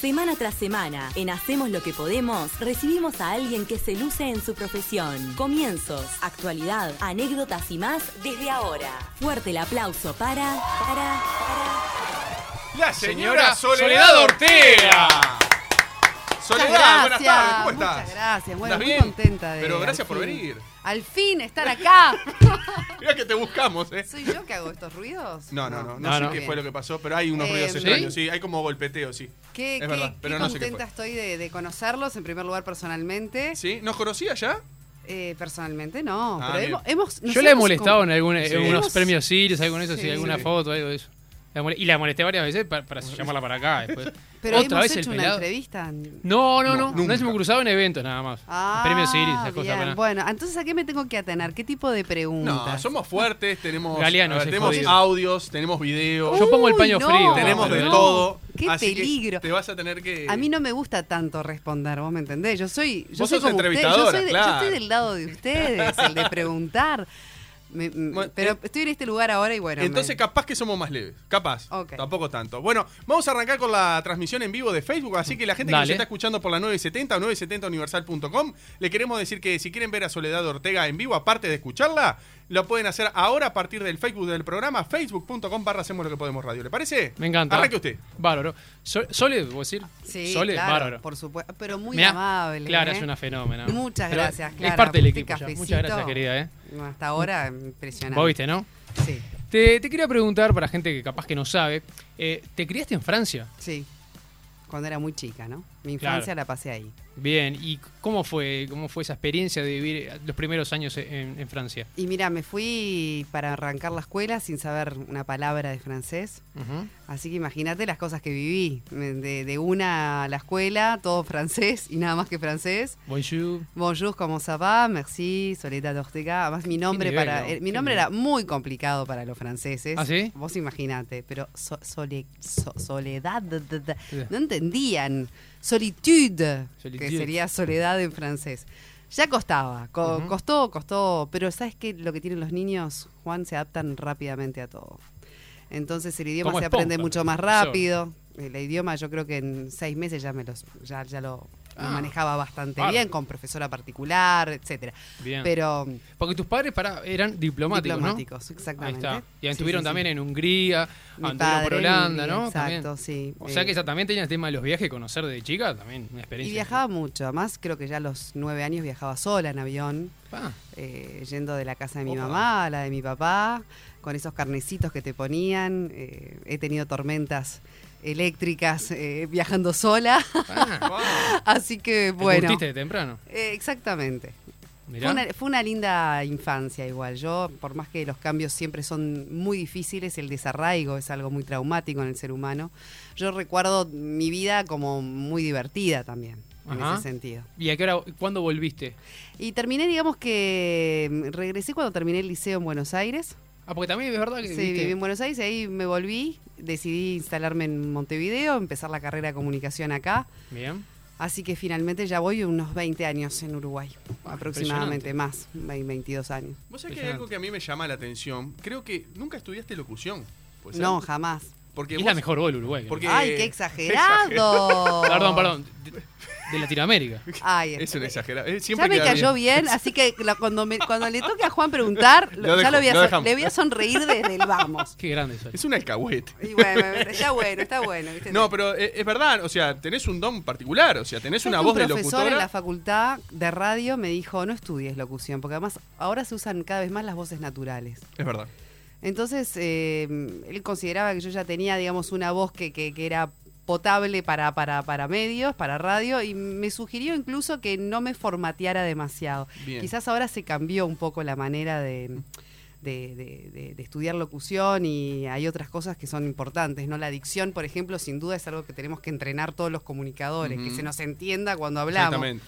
Semana tras semana, en Hacemos lo que podemos, recibimos a alguien que se luce en su profesión. Comienzos, actualidad, anécdotas y más desde ahora. Fuerte el aplauso para, para, para. La señora Soledad Ortega. Soledad, buenas gracias, tardes, ¿cómo muchas estás? gracias, bueno, ¿Estás muy bien? contenta de. Pero gracias por fin- venir. Al fin estar acá. Mira que te buscamos, ¿eh? ¿Soy yo que hago estos ruidos? No, no, no, no, No, sé no. qué fue lo que pasó, pero hay unos Eh, ruidos extraños, sí, hay como golpeteo, sí. Qué, Es qué- verdad, qué pero no sé qué contenta estoy de, de conocerlos, en primer lugar personalmente. ¿Sí? ¿Nos conocía ya? Eh, personalmente no, Ah, pero hemos, Yo le he molestado con- en, algún, Sí. en unos Hemos- premios Sirius, algo eso, sí, Sí. alguna Sí. foto, algo de eso. Y la molesté varias veces para, para llamarla para acá después. Pero Otra hemos vez el hecho una pelado. entrevista. No, no, No, no. No, hemos cruzado en eventos nada más. Ah, en premios Sirius, esas cosas. para- Bueno, entonces ¿a qué me tengo que atener? ¿Qué tipo de preguntas? No, somos fuertes, tenemos, Galeano, ver, tenemos jodido. audios, tenemos videos, Yo pongo el paño no. frío. tenemos de no. todo. Qué así que peligro. te vas a tener que... A mí no me gusta tanto responder, vos me entendés. Yo soy, yo Vos soy sos como ustedes, entrevistadora, yo, soy de- yo claro. estoy del lado de ustedes, el de preguntar. Me- Bueno, pero eh, estoy en este lugar ahora y bueno. Entonces me- capaz que somos más leves, capaz, tampoco tanto. Bueno, vamos a arrancar con la transmisión en vivo de Facebook, así que la gente que nos está escuchando por la 970 o 970universal.com, le queremos decir que si quieren ver a Soledad Ortega en vivo, aparte de escucharla, lo pueden hacer ahora a partir del Facebook del programa, facebook.com barra hacemos lo que podemos radio. ¿Le parece? Me encanta. Arranque usted. Bárbaro. So- Sole, ¿vos decir? Sí, Sole, claro, bárbaro. por supuesto. Pero muy Mirá, amable. Clara ¿eh? es una fenómena. Muchas Pero gracias, Es Clara, parte del equipo ya. Muchas gracias, querida, ¿eh? Hasta ahora, impresionante. Vos viste, ¿no? Sí, Te, te quería preguntar, para gente que capaz que no sabe, eh, ¿te criaste en Francia? sí. Cuando era muy chica, ¿no? Mi Claro. infancia la pasé ahí. Bien, ¿y cómo fue, cómo fue esa experiencia de vivir los primeros años en, en Francia? Y mira, me fui para arrancar la escuela sin saber una palabra de francés. Así que imagínate las cosas que viví. De, de una a la escuela, todo francés y nada más que francés. Bonjour. Bonjour, ¿cómo ça va? Merci, Soledad Ortega. Además, mi nombre, nivel, para, ¿no? eh, mi nombre nivel. era muy complicado para los franceses. ¿Ah, sí? Vos imaginate, pero so- sole- so- Soledad, no entendían. Solitude, Solitude. que sería soledad en francés. Ya costaba, co- costó, costó, pero ¿sabes qué? Lo que tienen los niños, Juan, se adaptan rápidamente a todo. Entonces el idioma Como se aprende mucho más rápido. El idioma yo creo que en seis meses ya me los, ya, ya lo Ah, manejaba bastante bien, con profesora particular, etcétera. Bien. Pero Porque tus padres para, eran diplomáticos, diplomáticos, ¿no? Ahí exactamente. está. Y estuvieron sí, también sí. en Hungría, Mi anduvieron por Holanda, Hungría, ¿no? Exacto, También. sí. O sea que Eh, esa también tenías el tema de los viajes, conocer de chica, también una Y experiencia. viajaba mucho, además creo que ya a los nueve años viajaba sola en avión, Ah, eh, yendo de la casa de mi Opa. mamá a la de mi papá, con esos carnecitos que te ponían. eh, he tenido tormentas eléctricas eh, viajando sola, ah. así que ¿Te bueno. de temprano? eh, exactamente. Fue una, fue una linda infancia igual. Yo, por más que los cambios siempre son muy difíciles, el desarraigo es algo muy traumático en el ser humano. Yo recuerdo mi vida como muy divertida también, en Ajá. ese sentido. ¿Y a qué hora, cuándo volviste? Y terminé, digamos que mm, regresé cuando terminé el liceo en Buenos Aires. Ah, porque también es verdad que Sí, viste- viví en Buenos Aires y ahí me volví. Decidí instalarme en Montevideo, empezar la carrera de comunicación acá. Bien. Así que finalmente ya voy unos 20 años en Uruguay, Ah, aproximadamente más, 20, 22 años. Vos sabés que hay algo que a mí me llama la atención. Creo que nunca estudiaste locución. No, jamás. Porque Es vos- la mejor gol Uruguay. Porque- ¡Ay, qué exagerado! Perdón, perdón. De, Latinoamérica. Ay, Es un exagerado. Eh, ya me cayó bien. bien, así que la- cuando, me- cuando le toque a Juan preguntar, Lo ya dejo, lo voy a lo le voy a sonreír desde el vamos. Qué grande soy. Es un alcahuete. Y bueno, está bueno, está bueno. ¿viste? No, pero eh, es verdad, o sea, tenés un don particular, o sea, tenés ¿Sabes una voz un de profesor locutora. en la facultad de radio me dijo, no estudies locución, porque además ahora se usan cada vez más las voces naturales. Es verdad. Entonces, eh, él consideraba que yo ya tenía, digamos, una voz que, que- que era potable para, para, para medios, para radio, y me sugirió incluso que no me formateara demasiado. Bien. Quizás ahora se cambió un poco la manera de, de- de- estudiar locución y hay otras cosas que son importantes, ¿no? La dicción, por ejemplo, sin duda es algo que tenemos que entrenar todos los comunicadores, que se nos entienda cuando hablamos Exactamente.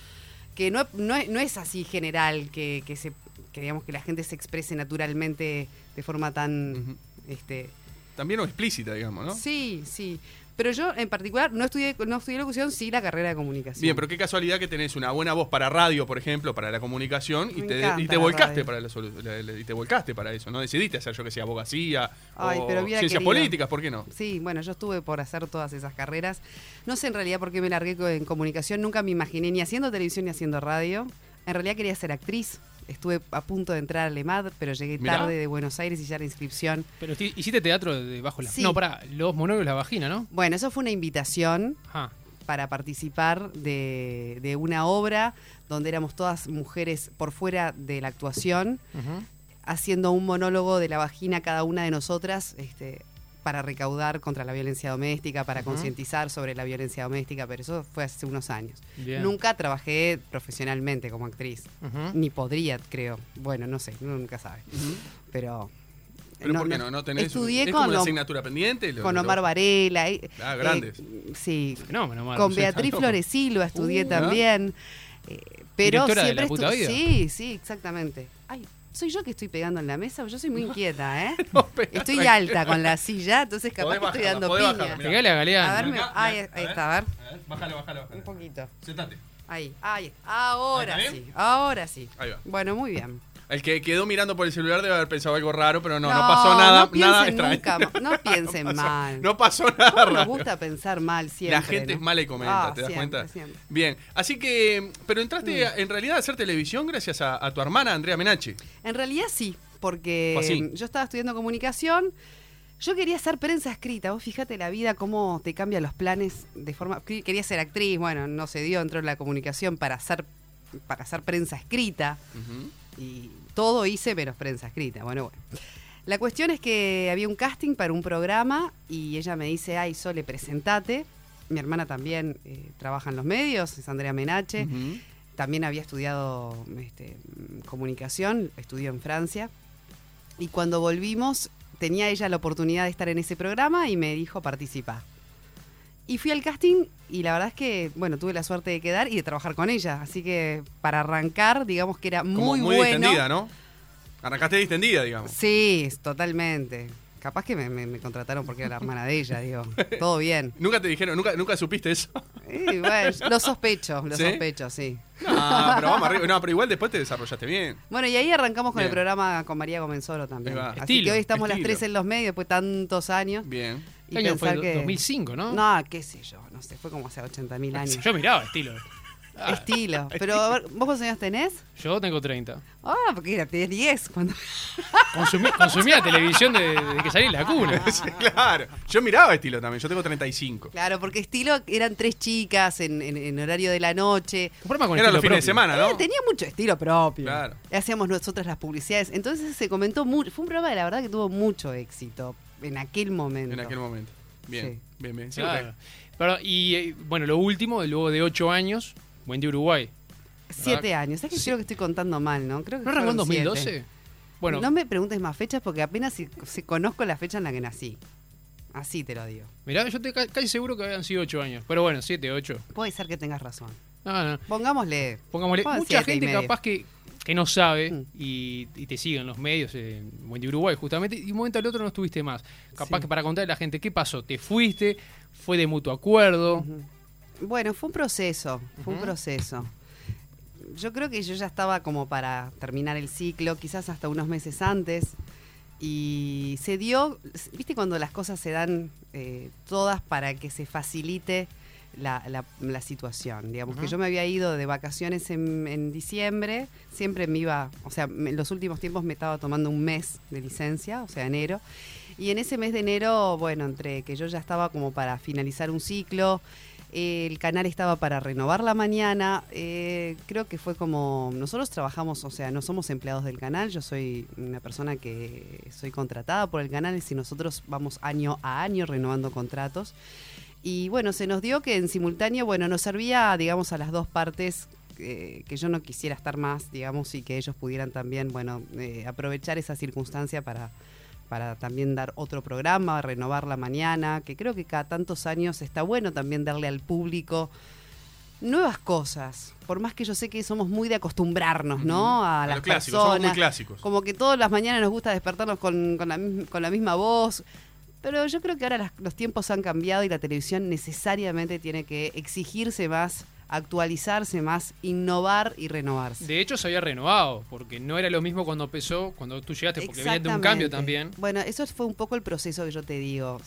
que no, no, no es así general que, que se que digamos que la gente se exprese naturalmente de forma tan este También o explícita, digamos, ¿no? sí sí Pero yo en particular no estudié, no estudié locución, sí la carrera de comunicación. Bien, pero qué casualidad que tenés una buena voz para radio, por ejemplo, para la comunicación, y te, y te volcaste radio. para la, la- la- y te volcaste para eso, ¿no? Decidiste hacer, yo que sé, abogacía Ay, o pero ciencias querido. políticas, ¿por qué no? Sí, bueno, yo estuve por hacer todas esas carreras. No sé en realidad por qué me largué en comunicación, nunca me imaginé ni haciendo televisión ni haciendo radio. En realidad quería ser actriz. Estuve a punto de entrar al EMAD, pero llegué Mirá. tarde de Buenos Aires y ya la inscripción. Pero hiciste teatro debajo de la... Sí. No, para los monólogos de la vagina, ¿no? Bueno, eso fue una invitación Ajá. para participar de, de una obra donde éramos todas mujeres por fuera de la actuación, haciendo un monólogo de la vagina cada una de nosotras, este, para recaudar contra la violencia doméstica, para concientizar sobre la violencia doméstica, pero eso fue hace unos años. Bien. Nunca trabajé profesionalmente como actriz, ni podría, creo. Bueno, no sé, uno nunca sabe. Pero... ¿Pero por qué no? ¿No tenés estudié ¿Es con, como una asignatura pendiente? Lo- con lo- Omar Varela. eh, Ah, grandes. eh, sí, Fenómeno, Omar. con. Beatriz Floresilva estudié Uh, también. eh, pero Directora de siempre La Puta Vida. Sí, sí, exactamente. Ay, soy yo que estoy pegando en la mesa, yo soy muy inquieta, ¿eh? No, pega, Estoy tranquila. alta con la silla, entonces capaz Podés que estoy dando piña. Pegale a Galeano. A ver, me- Acá, ahí a está, a ver. A ver, Bájalo, bájalo, bájalo. Un poquito. Sentate. Ahí, ahí. Ahora ¿Ahí sí, ahora sí. Ahí va. Bueno, muy bien. El que quedó mirando por el celular debe haber pensado algo raro, pero no, no, pasó nada, no nada extraño. nunca no piensen pasó- mal. No pasó nada ¿Cómo nos raro. gusta pensar mal siempre? La gente es mala y comenta, Ah, ¿te das siempre, cuenta? siempre. Bien, así que, pero entraste Mm. en realidad a hacer televisión gracias a, a tu hermana Andrea Menache. En realidad sí, porque yo estaba estudiando comunicación. Yo quería hacer prensa escrita. Vos fíjate la vida, cómo te cambia los planes de forma. que- Quería ser actriz, bueno, no se dio, entró en la comunicación para hacer, para hacer prensa escrita. Y todo hice menos prensa escrita. Bueno, bueno. La cuestión es que había un casting para un programa y ella me dice, ay, Sole, presentate. Mi hermana también eh, trabaja en los medios, es Andrea Menache. También había estudiado este, comunicación, estudió en Francia. Y cuando volvimos, tenía ella la oportunidad de estar en ese programa y me dijo participa. Y fui al casting y la verdad es que, bueno, tuve la suerte de quedar y de trabajar con ella. Así que para arrancar, digamos que era Como muy, muy bueno. distendida, ¿no? Arrancaste distendida, digamos. Sí, totalmente. Capaz que me, me- me contrataron porque era la hermana de ella, digo. Todo bien. Nunca te dijeron, nunca, nunca supiste eso. Y bueno, lo sospecho, lo ¿Sí? sospecho, sí. No, pero vamos arriba. No, pero igual después te desarrollaste bien. Bueno, y ahí arrancamos con Bien. el programa con María Comenzoro también. Así Estilo, que hoy estamos las tres en los medios después de tantos años. Bien. Y ¿Qué año fue? que... 2005, ¿no? No, qué sé yo, no sé, fue como hace 80 mil años. Yo miraba estilo. Ah, Estilo. Pero, a ver, ¿vos cuántos años tenés? yo tengo 30. Ah, porque era, tenés 10 cuando... Consumí- consumía televisión de, de que salí en la cuna. Sí, claro. Yo miraba estilo también. Yo tengo 35. Claro, porque estilo eran tres chicas en, en- en horario de la noche. Un programa con Era los fines de semana, ¿no? Eh, tenía mucho estilo propio. Claro. Hacíamos nosotras las publicidades. Entonces se comentó mucho. Fue un programa de la verdad que tuvo mucho éxito en aquel momento. En aquel momento. Bien, Sí. bien, bien. Sí, Claro. Pero, y eh, bueno, lo último, luego de 8 años, Buen Día Uruguay. Siete años. Es que Sí. creo que estoy contando mal, ¿no? Creo que ¿No arrancó en fueron siete. 2012? Bueno, No me preguntes más fechas porque apenas si, si conozco la fecha en la que nací. Así te lo digo. mirá, yo estoy ca- casi seguro que habían sido 8 años. Pero bueno, 7, 8. Puede ser que tengas razón. No, no. Pongámosle. Pongámosle, mucha siete gente capaz que, que no sabe Mm. y, y te sigue en los medios, en Buen Día Uruguay, justamente, y de un momento al otro no estuviste más. Capaz Sí. que para contarle a la gente qué pasó, te fuiste, fue de mutuo acuerdo. Bueno, fue un proceso. Fue un proceso. Yo creo que yo ya estaba como para terminar el ciclo, quizás hasta unos meses antes. Y se dio, viste cuando las cosas se dan eh, todas para que se facilite la, la- la situación. Digamos que Ujú. yo me había ido de vacaciones en, en diciembre, siempre me iba, o sea, en los últimos tiempos me estaba tomando un mes de licencia, o sea, enero. Y en ese mes de enero, bueno, entre que yo ya estaba como para finalizar un ciclo, eh, el canal estaba para renovar la mañana, eh, creo que fue como, nosotros trabajamos, o sea, no somos empleados del canal, yo soy una persona que soy contratada por el canal y nosotros vamos año a año renovando contratos. Y bueno, se nos dio que en simultáneo, bueno, nos servía, digamos, a las dos partes eh, que yo no quisiera estar más, digamos, y que ellos pudieran también, bueno, eh, aprovechar esa circunstancia para, para también dar otro programa, renovar la mañana, que creo que cada tantos años está bueno también darle al público nuevas cosas. Por más que yo sé que somos muy de acostumbrarnos, ¿no? A, A las los clásicos, somos muy clásicos. Como que todas las mañanas nos gusta despertarnos con, con la, con la misma voz. Pero yo creo que ahora las- los tiempos han cambiado y la televisión necesariamente tiene que exigirse más, actualizarse más, innovar y renovarse. De hecho, se había renovado, porque no era lo mismo cuando empezó, cuando tú llegaste, porque venía de un cambio también. Bueno, eso fue un poco el proceso que yo te digo.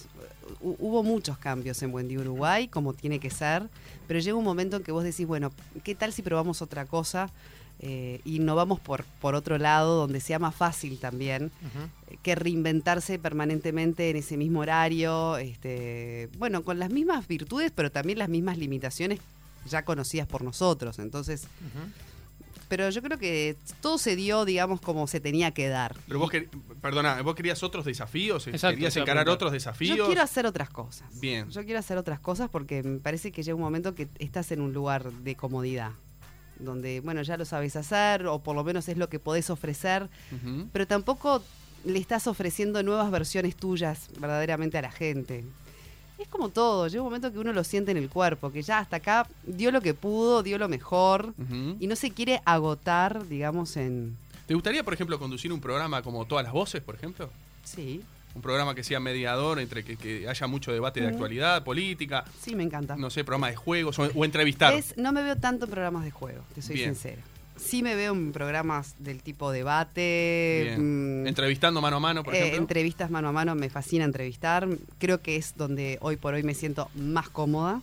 Hu- Hubo muchos cambios en Buen Día Uruguay, como tiene que ser, pero llega un momento en que vos decís, bueno, ¿qué tal si probamos otra cosa? Eh, y no vamos por, por otro lado, donde sea más fácil también eh, que reinventarse permanentemente en ese mismo horario, este, bueno, con las mismas virtudes, pero también las mismas limitaciones ya conocidas por nosotros. Entonces, pero yo creo que todo se dio, digamos, como se tenía que dar. Pero vos, quer- perdona, vos querías otros desafíos, Exacto, querías encarar otros desafíos. Yo quiero hacer otras cosas. Bien. Yo quiero hacer otras cosas porque me parece que llega un momento que estás en un lugar de comodidad, donde, bueno, ya lo sabes hacer o por lo menos es lo que podés ofrecer, pero tampoco le estás ofreciendo nuevas versiones tuyas verdaderamente a la gente. Es como todo, llega un momento que uno lo siente en el cuerpo, que ya hasta acá dio lo que pudo, dio lo mejor y no se quiere agotar, digamos, en... ¿Te gustaría, por ejemplo, conducir un programa como Todas las Voces, por ejemplo? Sí, Un programa que sea mediador entre que, que haya mucho debate de actualidad, política, sí, me encanta. no sé, programa de juegos o, o entrevistar. Es- no me veo tanto en programas de juego, te soy Bien. sincera. Sí me veo en programas del tipo debate, mm, Entrevistando mano a mano, por eh, ejemplo. entrevistas mano a mano, me fascina entrevistar. Creo que es donde hoy por hoy me siento más cómoda.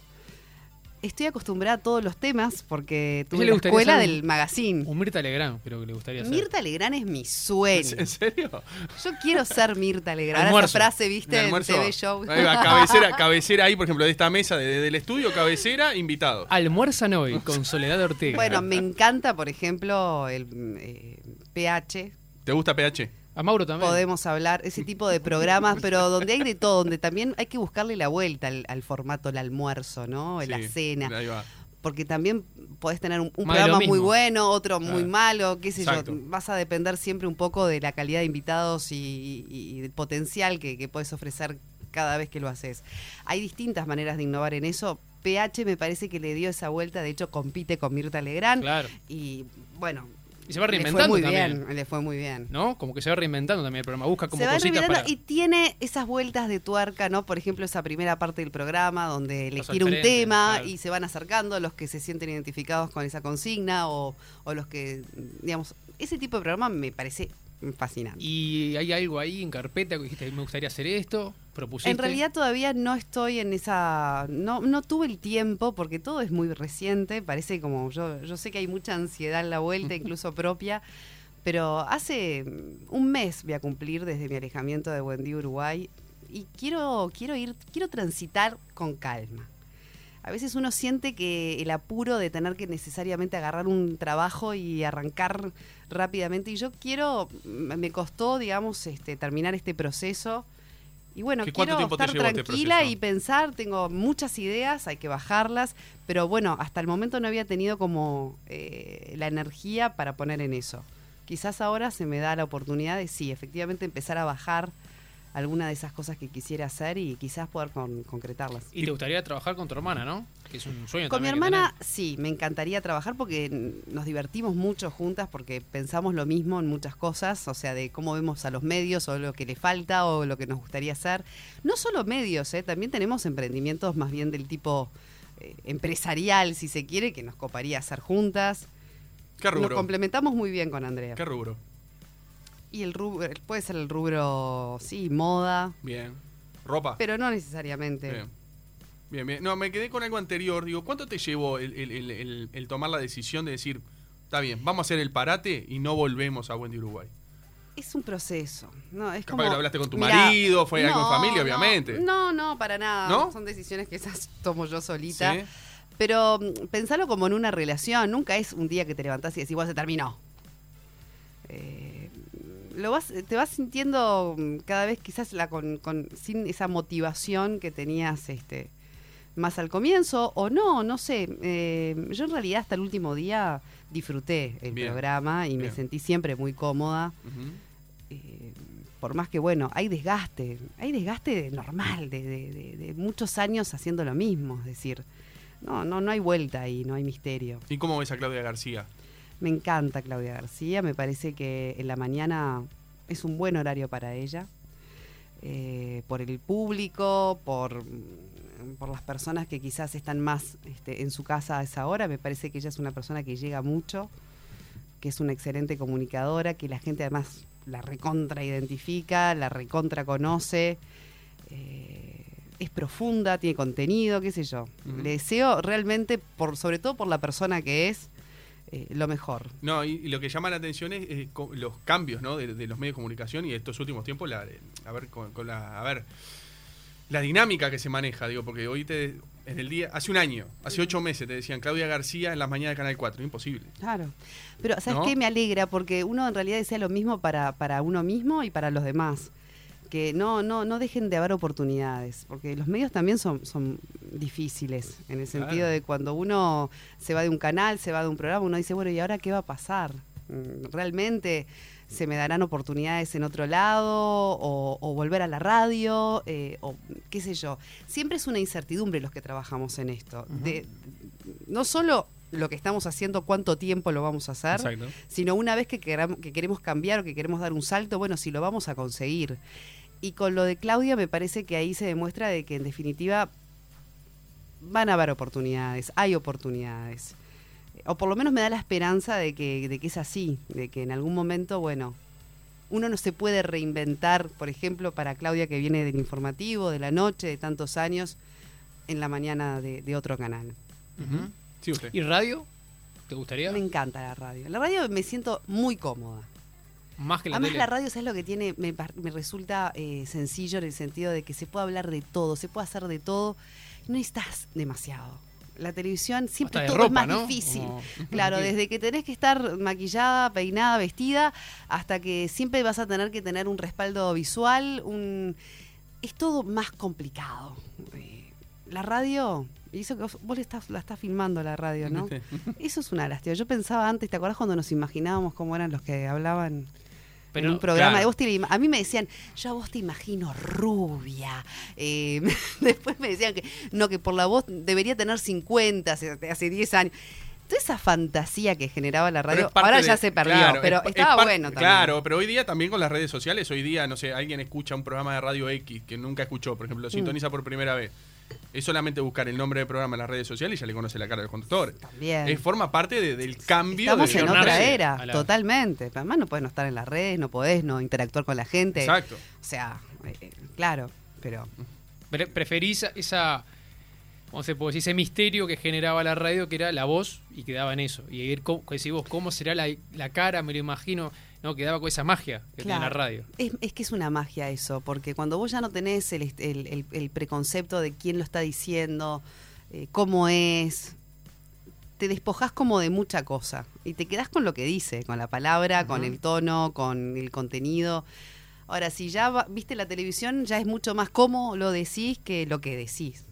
Estoy acostumbrada a todos los temas porque tuve la escuela ser un- del magazine. Un Mirta Legrand, creo que le gustaría hacer. Mirta Legrand es mi sueño. ¿En serio? Yo quiero ser Mirta Legrand. Ahora Almuerzo. esa frase, viste, en. TV Show. Ahí va, cabecera, cabecera ahí, por ejemplo, de esta mesa de- del estudio, cabecera, invitado. Almuerzan hoy con Soledad Ortega. Bueno, me encanta, por ejemplo, el eh, PH. ¿Te gusta PH? A Mauro también. Podemos hablar, ese tipo de programas, pero donde hay de todo, donde también hay que buscarle la vuelta al, al formato, el almuerzo, ¿no? La Sí, cena. Ahí va. Porque también podés tener un, programa muy bueno, otro muy malo, qué sé Exacto. yo. Vas a depender siempre un poco de la calidad de invitados y, y- potencial que, que puedes ofrecer cada vez que lo haces. Hay distintas maneras de innovar en eso. PH me parece que le dio esa vuelta, de hecho compite con Mirta Legrand. Claro. Y bueno, Y se va le fue reinventando muy también. bien, le fue muy bien. ¿No? Como que se va reinventando también el programa. Busca como se va cositas reinventando para... y tiene esas vueltas de tuerca, ¿no? Por ejemplo, esa primera parte del programa donde elegir un tema claro. y se van acercando los que se sienten identificados con esa consigna o, o los que, digamos, ese tipo de programa me parece fascinante. Y hay algo ahí en carpeta que dijiste, me gustaría hacer esto, propusiste. En realidad todavía no estoy en esa, no, no tuve el tiempo porque todo es muy reciente, parece como yo, yo sé que hay mucha ansiedad en la vuelta, incluso propia, pero hace un mes voy a cumplir desde mi alejamiento de Buen Día Uruguay y quiero, quiero ir, quiero transitar con calma. A veces uno siente que el apuro de tener que necesariamente agarrar un trabajo y arrancar rápidamente. Y yo quiero, me costó, digamos, este, terminar este proceso. Y bueno, ¿Qué- cuánto quiero estar este tranquila y pensar, tengo muchas ideas, hay que bajarlas, pero bueno, hasta el momento no había tenido como eh, la energía para poner en eso. Quizás ahora se me da la oportunidad de, sí, efectivamente empezar a bajar alguna de esas cosas que quisiera hacer y quizás poder con- concretarlas. Y te gustaría trabajar con tu hermana, ¿no? Que es un sueño Con mi también hermana, sí, me encantaría trabajar porque nos divertimos mucho juntas, porque pensamos lo mismo en muchas cosas, o sea, de cómo vemos a los medios o lo que le falta o lo que nos gustaría hacer. No solo medios, ¿eh? también tenemos emprendimientos más bien del tipo eh, empresarial, si se quiere, que nos coparía hacer juntas. ¿Qué Nos rubro? complementamos muy bien con Andrea. ¿Qué rubro? Y el rubro, puede ser el rubro, sí, moda, Bien. ¿Ropa? pero no necesariamente. Bien. Bien, bien. No, me quedé con algo anterior. Digo, ¿cuánto te llevó el, el- el- tomar la decisión de decir, está bien, vamos a hacer el parate y no volvemos a Wendy Uruguay? Es un proceso. No, es Capaz como, que lo hablaste con tu Mirá, marido, fue algo en familia, no, obviamente. No, no, para nada. ¿No? Son decisiones que esas tomo yo solita. ¿Sí? Pero mm, pensalo como en una relación. Nunca es un día que te levantás y decís, bueno, se terminó. Eh, lo vas, te vas sintiendo mm, cada vez quizás la con, con- sin esa motivación que tenías este más al comienzo o no, no sé. Eh, yo en realidad hasta el último día disfruté el Bien, programa y me sentí siempre muy cómoda eh, por más que bueno, hay desgaste, hay desgaste normal de, de- de- de muchos años haciendo lo mismo, es decir, no, no, no hay vuelta ahí, no hay misterio. ¿Y cómo ves a Claudia García? Me encanta Claudia García, me parece que en la mañana es un buen horario para ella. eh, por el público, por, por las personas que quizás están más este, en su casa a esa hora. Me parece que ella es una persona que llega mucho, que es una excelente comunicadora, que la gente además la recontra identifica, la recontra conoce. eh, es profunda, tiene contenido, qué sé yo. Le deseo realmente, por, sobre todo por la persona que es, eh, lo mejor. No, y, y lo que llama la atención es eh, los cambios ¿no? de, de los medios de comunicación y estos últimos tiempos, la, a ver, con, con la, a ver, la dinámica que se maneja, digo, porque hoy te, en el día, hace un año, hace ocho meses te decían Claudia García en las mañanas de Canal 4, imposible. Claro. Pero, ¿sabes ¿No? qué? Me alegra porque uno en realidad desea lo mismo para, para uno mismo y para los demás. Que no, no, no dejen de haber oportunidades, porque los medios también son, son difíciles, en el sentido Claro. de cuando uno se va de un canal, se va de un programa, uno dice, bueno, ¿y ahora qué va a pasar? Mm, ¿Realmente se me darán oportunidades en otro lado o, o volver a la radio? eh, o qué sé yo. Siempre es una incertidumbre los que trabajamos en esto. de, no solo lo que estamos haciendo, cuánto tiempo lo vamos a hacer, Exacto. sino una vez que, queram- que queremos cambiar o que queremos dar un salto, bueno, si lo vamos a conseguir. Y con lo de Claudia me parece que ahí se demuestra de que en definitiva van a haber oportunidades, hay oportunidades. O por lo menos me da la esperanza de que, de que es así, de que en algún momento, bueno, uno no se puede reinventar, por ejemplo, para Claudia que viene del informativo, de la noche, de tantos años, en la mañana de, de otro canal. Sí, usted. ¿Y radio? ¿Te gustaría? Me encanta la radio. La radio me siento muy cómoda. Más que la Además, tele. la radio, ¿sabes lo que tiene? Me, me resulta eh, sencillo en el sentido de que se puede hablar de todo, se puede hacer de todo. No necesitas demasiado. La televisión siempre todo ropa, es más ¿no? difícil. Como- Claro, desde que tenés que estar maquillada, peinada, vestida, hasta que siempre vas a tener que tener un respaldo visual, un... es todo más complicado. Eh, La radio, y eso que vos, vos le estás, la estás filmando la radio, ¿no? Eso es una lástima. Yo pensaba antes, ¿te acordás cuando nos imaginábamos cómo eran los que hablaban Pero, en un programa claro. de vos te A mí me decían, yo a vos te imagino rubia. Eh, después me decían que no, que por la voz debería tener 50 hace, hace 10 años. Toda esa fantasía que generaba la radio, ahora ya se perdió, claro, pero es- es estaba par- bueno también. Claro, pero hoy día también con las redes sociales, hoy día, no sé, alguien escucha un programa de radio X que nunca escuchó, por ejemplo, lo sintoniza Mm. por primera vez. Es solamente buscar el nombre del programa en las redes sociales y ya le conoce la cara del conductor. También. Es, forma parte de- del cambio Estamos de en otra era, la- totalmente. Además no podés no estar en las redes, no podés no interactuar con la gente. Exacto. O sea, eh, eh, claro, pero Pre- preferís esa, ¿cómo se puede decir? Ese misterio que generaba la radio, que era la voz, y quedaba en eso. Y ir, cómo, decís vos, ¿cómo será la, la cara? Me lo imagino, ¿no? Quedaba con esa magia que tenía la radio. Es, es que es una magia eso, porque cuando vos ya no tenés el, est- el- el- el preconcepto de quién lo está diciendo, eh, cómo es, te despojás como de mucha cosa y te quedás con lo que dice, con la palabra, con el tono, con el contenido. Ahora, si ya va- viste la televisión, ya es mucho más cómo lo decís que lo que decís.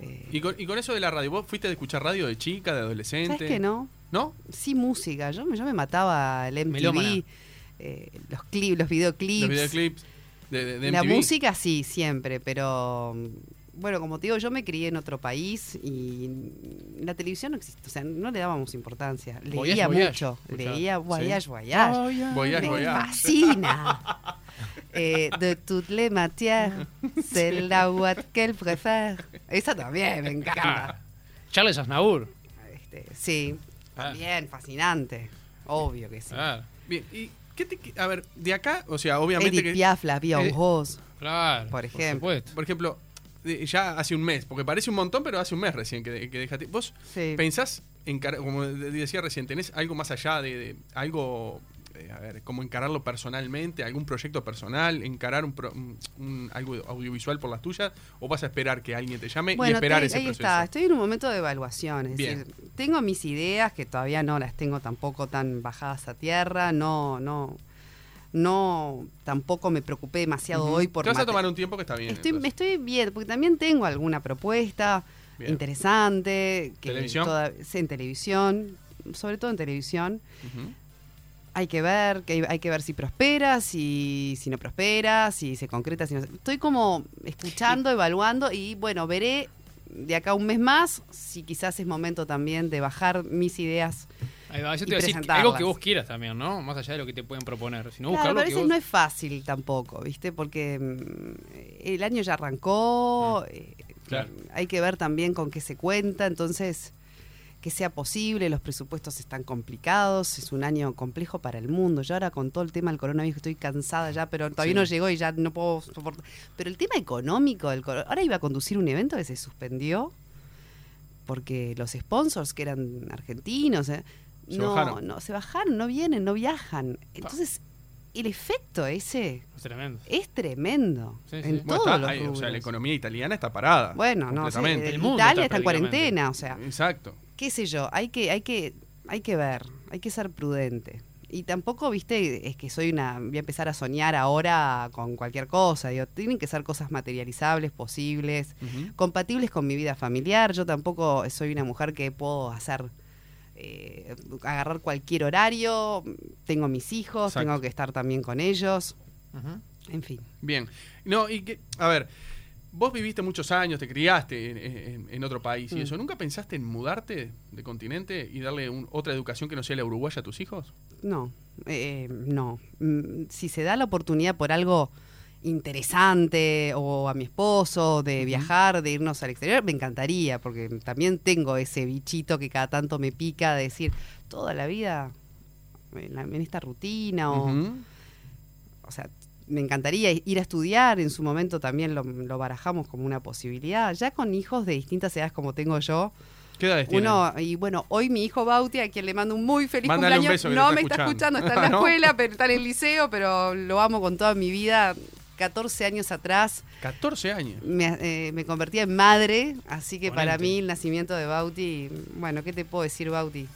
Eh, Y con, y con eso de la radio, ¿vos fuiste de escuchar radio de chica, de adolescente? ¿Sabes que no? ¿No? Sí, música. Yo, me- yo me mataba el. MTV, eh, los clips, los videoclips. Los videoclips de, de, de La MTV. música sí, siempre, pero bueno, como te digo, yo me crié en otro país y la televisión no existe, o sea, no le dábamos importancia. Leía voyage. mucho, leía Voyage, Sí. Voyage. Voyage, me fascina. Eh, de toutes les matières, c'est la boîte qu'elle préfère. Esa también me encanta. Charles Aznavour. Este, sí. También, fascinante. Obvio que sí. Claro, Bien, y qué te, a ver, de acá, o sea, obviamente Edith que, Piaf, la vía Eh, claro. Por ejemplo. por ejemplo, ya hace un mes, porque parece un montón, pero hace un mes recién que, que dejaste. ¿Vos Sí. pensás, encar- como de- decía recién, tenés algo más allá de, de algo, eh, a ver, como encararlo personalmente, algún proyecto personal, encarar un, pro- un- un- algo audiovisual por las tuyas, o vas a esperar que alguien te llame y esperar te- ese ahí proceso? está. Estoy en un momento de evaluación. Es Bien. decir, tengo mis ideas que todavía no las tengo tampoco tan bajadas a tierra. No, no, no, tampoco me preocupé demasiado hoy por. Te vas a tomar un tiempo que está bien. Estoy, me entonces. estoy bien, porque también tengo alguna propuesta Bien. interesante. Que ¿Televisión? toda- en televisión, sobre todo en televisión. Ujú. Hay que ver, que hay, hay que ver si prospera, si, si no prospera, si se concreta, si no Estoy como escuchando, evaluando y bueno, veré de acá un mes más si quizás es momento también de bajar mis ideas Ahí va, yo y te iba a decir algo que vos quieras también, ¿no? Más allá de lo que te pueden proponer. Claro, pero a veces vos... no es fácil tampoco, ¿viste? Porque mm, el año ya arrancó, eh, Claro. hay que ver también con qué se cuenta, entonces que sea posible, los presupuestos están complicados, es un año complejo para el mundo. Yo ahora con todo el tema del coronavirus estoy cansada ya, pero todavía Sí. no llegó y ya no puedo soportar. Pero el tema económico del coro- ahora iba a conducir un evento que se suspendió porque los sponsors que eran argentinos eh, Se no, bajaron. no se bajaron, no vienen, no viajan. Entonces el efecto ese Es tremendo. es tremendo Sí, sí. en Bueno, todos está- los hay- o sea, la economía italiana está parada. Bueno, no, eh, El mundo Italia está está en cuarentena, o sea, Exacto. Qué sé yo, hay que, hay que, hay que ver, hay que ser prudente. Y tampoco, viste, es que soy una, voy a empezar a soñar ahora con cualquier cosa. Digo, tienen que ser cosas materializables, posibles, compatibles con mi vida familiar. Yo tampoco soy una mujer que puedo hacer, eh, agarrar cualquier horario. Tengo mis hijos, Exacto. tengo que estar también con ellos. En fin. Bien. No, y que, a ver, vos viviste muchos años, te criaste en, en- en otro país y Mm. eso. ¿Nunca pensaste en mudarte de continente y darle un- otra educación que no sea la uruguaya a tus hijos? No, eh, no. Mm, Si se da la oportunidad por algo interesante o a mi esposo de viajar, de irnos al exterior, me encantaría, porque también tengo ese bichito que cada tanto me pica de decir toda la vida en, la- en esta rutina o, o sea, me encantaría ir a estudiar, en su momento también lo, lo barajamos como una posibilidad, ya con hijos de distintas edades como tengo yo, ¿Qué edades tienen? uno, y bueno, hoy mi hijo Bauti, a quien le mando un muy feliz Mándale un cumpleaños, beso no me está escuchando, está en la escuela, pero está en el liceo, pero lo amo con toda mi vida. 14 años atrás 14 años. me, eh, me convertí en madre, así que para mí el nacimiento de Bauti, bueno, ¿qué te puedo decir, Bauti?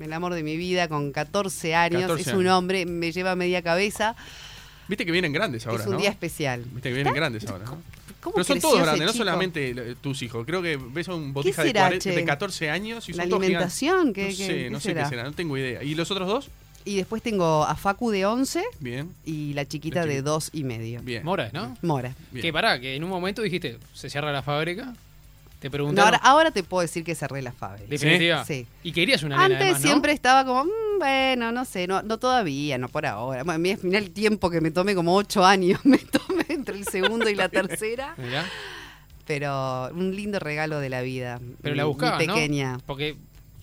El amor de mi vida con 14 años, 14 es años. un hombre, me lleva media cabeza, Viste que vienen grandes ahora, es un ¿no? día especial. Viste que vienen grandes ahora, ¿no? ¿Cómo Pero son creció todos ese grandes, no chico? solamente eh, tus hijos. Creo que ves a un botija de, será, 40 che? de 14 años y La son todos gigantes. alimentación, ¿qué, No qué- sé, qué no sé será? qué será, no tengo idea. ¿Y los otros dos? Y después tengo a Facu de 11 Bien, y la chiquita La de dos y medio. bien. Mora, ¿no? Mora. bien. Que pará, que en un momento dijiste, se cierra la fábrica. Te No, preguntaron. ahora, ahora te puedo decir que cerré la fábrica. definitiva. Sí. Y querías una nena Antes además, ¿no? siempre estaba como, "Mm, bueno, no sé, no, no todavía, no por ahora. Bueno, mira, mirá el tiempo que me tomé, como ocho años me tomé entre el segundo y la tercera. Mirá. Pero un lindo regalo de la vida. Pero mi- la buscabas, ¿no? pequeña. Porque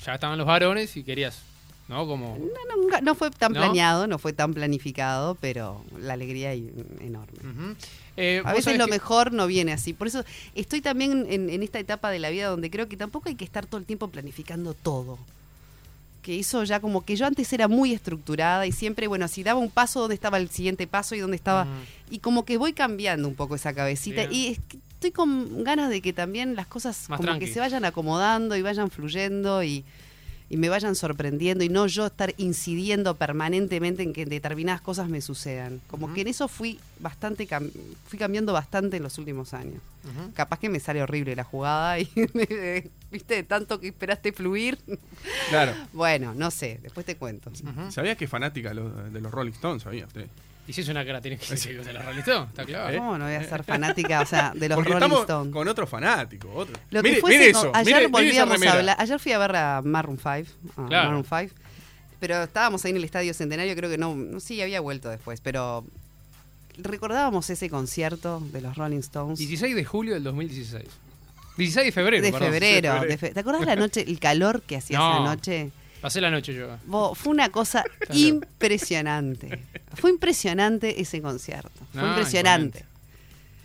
ya estaban los varones y querías, ¿no? Como... No, nunca- no fue tan ¿No? planeado, no fue tan planificado, pero la alegría y- enorme. Eh, A vos veces lo que- mejor no viene así. Por eso estoy también en, en esta etapa de la vida donde creo que tampoco hay que estar todo el tiempo planificando todo. Que eso ya como que yo antes era muy estructurada y siempre, bueno, si daba un paso, ¿dónde estaba el siguiente paso y dónde estaba? Y como que voy cambiando un poco esa cabecita. Bien. Y es que estoy con ganas de que también las cosas Más como tranqui. que se vayan acomodando y vayan fluyendo y, y me vayan sorprendiendo y no yo estar incidiendo permanentemente en que determinadas cosas me sucedan. Como que en eso fui bastante cam- fui cambiando bastante en los últimos años. Capaz que me sale horrible la jugada y viste de tanto que esperaste fluir. Claro. Bueno, no sé, después te cuento. Ujú. ¿Sabías que es fanática de los Rolling Stones? ¿Sabía usted? Y si es una cara, tienes que decir de la Rolling Stone, está claro. ¿Eh? ¿Cómo no voy a ser fanática, o sea, de los Porque Rolling estamos Stones? con otro fanático. Otro. Lo que mire, fuese mire eso. ayer mire- mire esa volvíamos a hablar. Ayer fui a ver a Maroon 5. a Claro. Maroon 5. Pero estábamos ahí en el Estadio Centenario, creo que no, no sí, había vuelto después, pero recordábamos ese concierto de los Rolling Stones 16 de julio del 2016. 16 de febrero, de perdón. febrero. febrero. de fe- ¿Te acordás la noche, el calor que hacía No. esa noche? Pasé la noche yo. Fue una cosa impresionante. Fue impresionante ese concierto. Fue No, impresionante.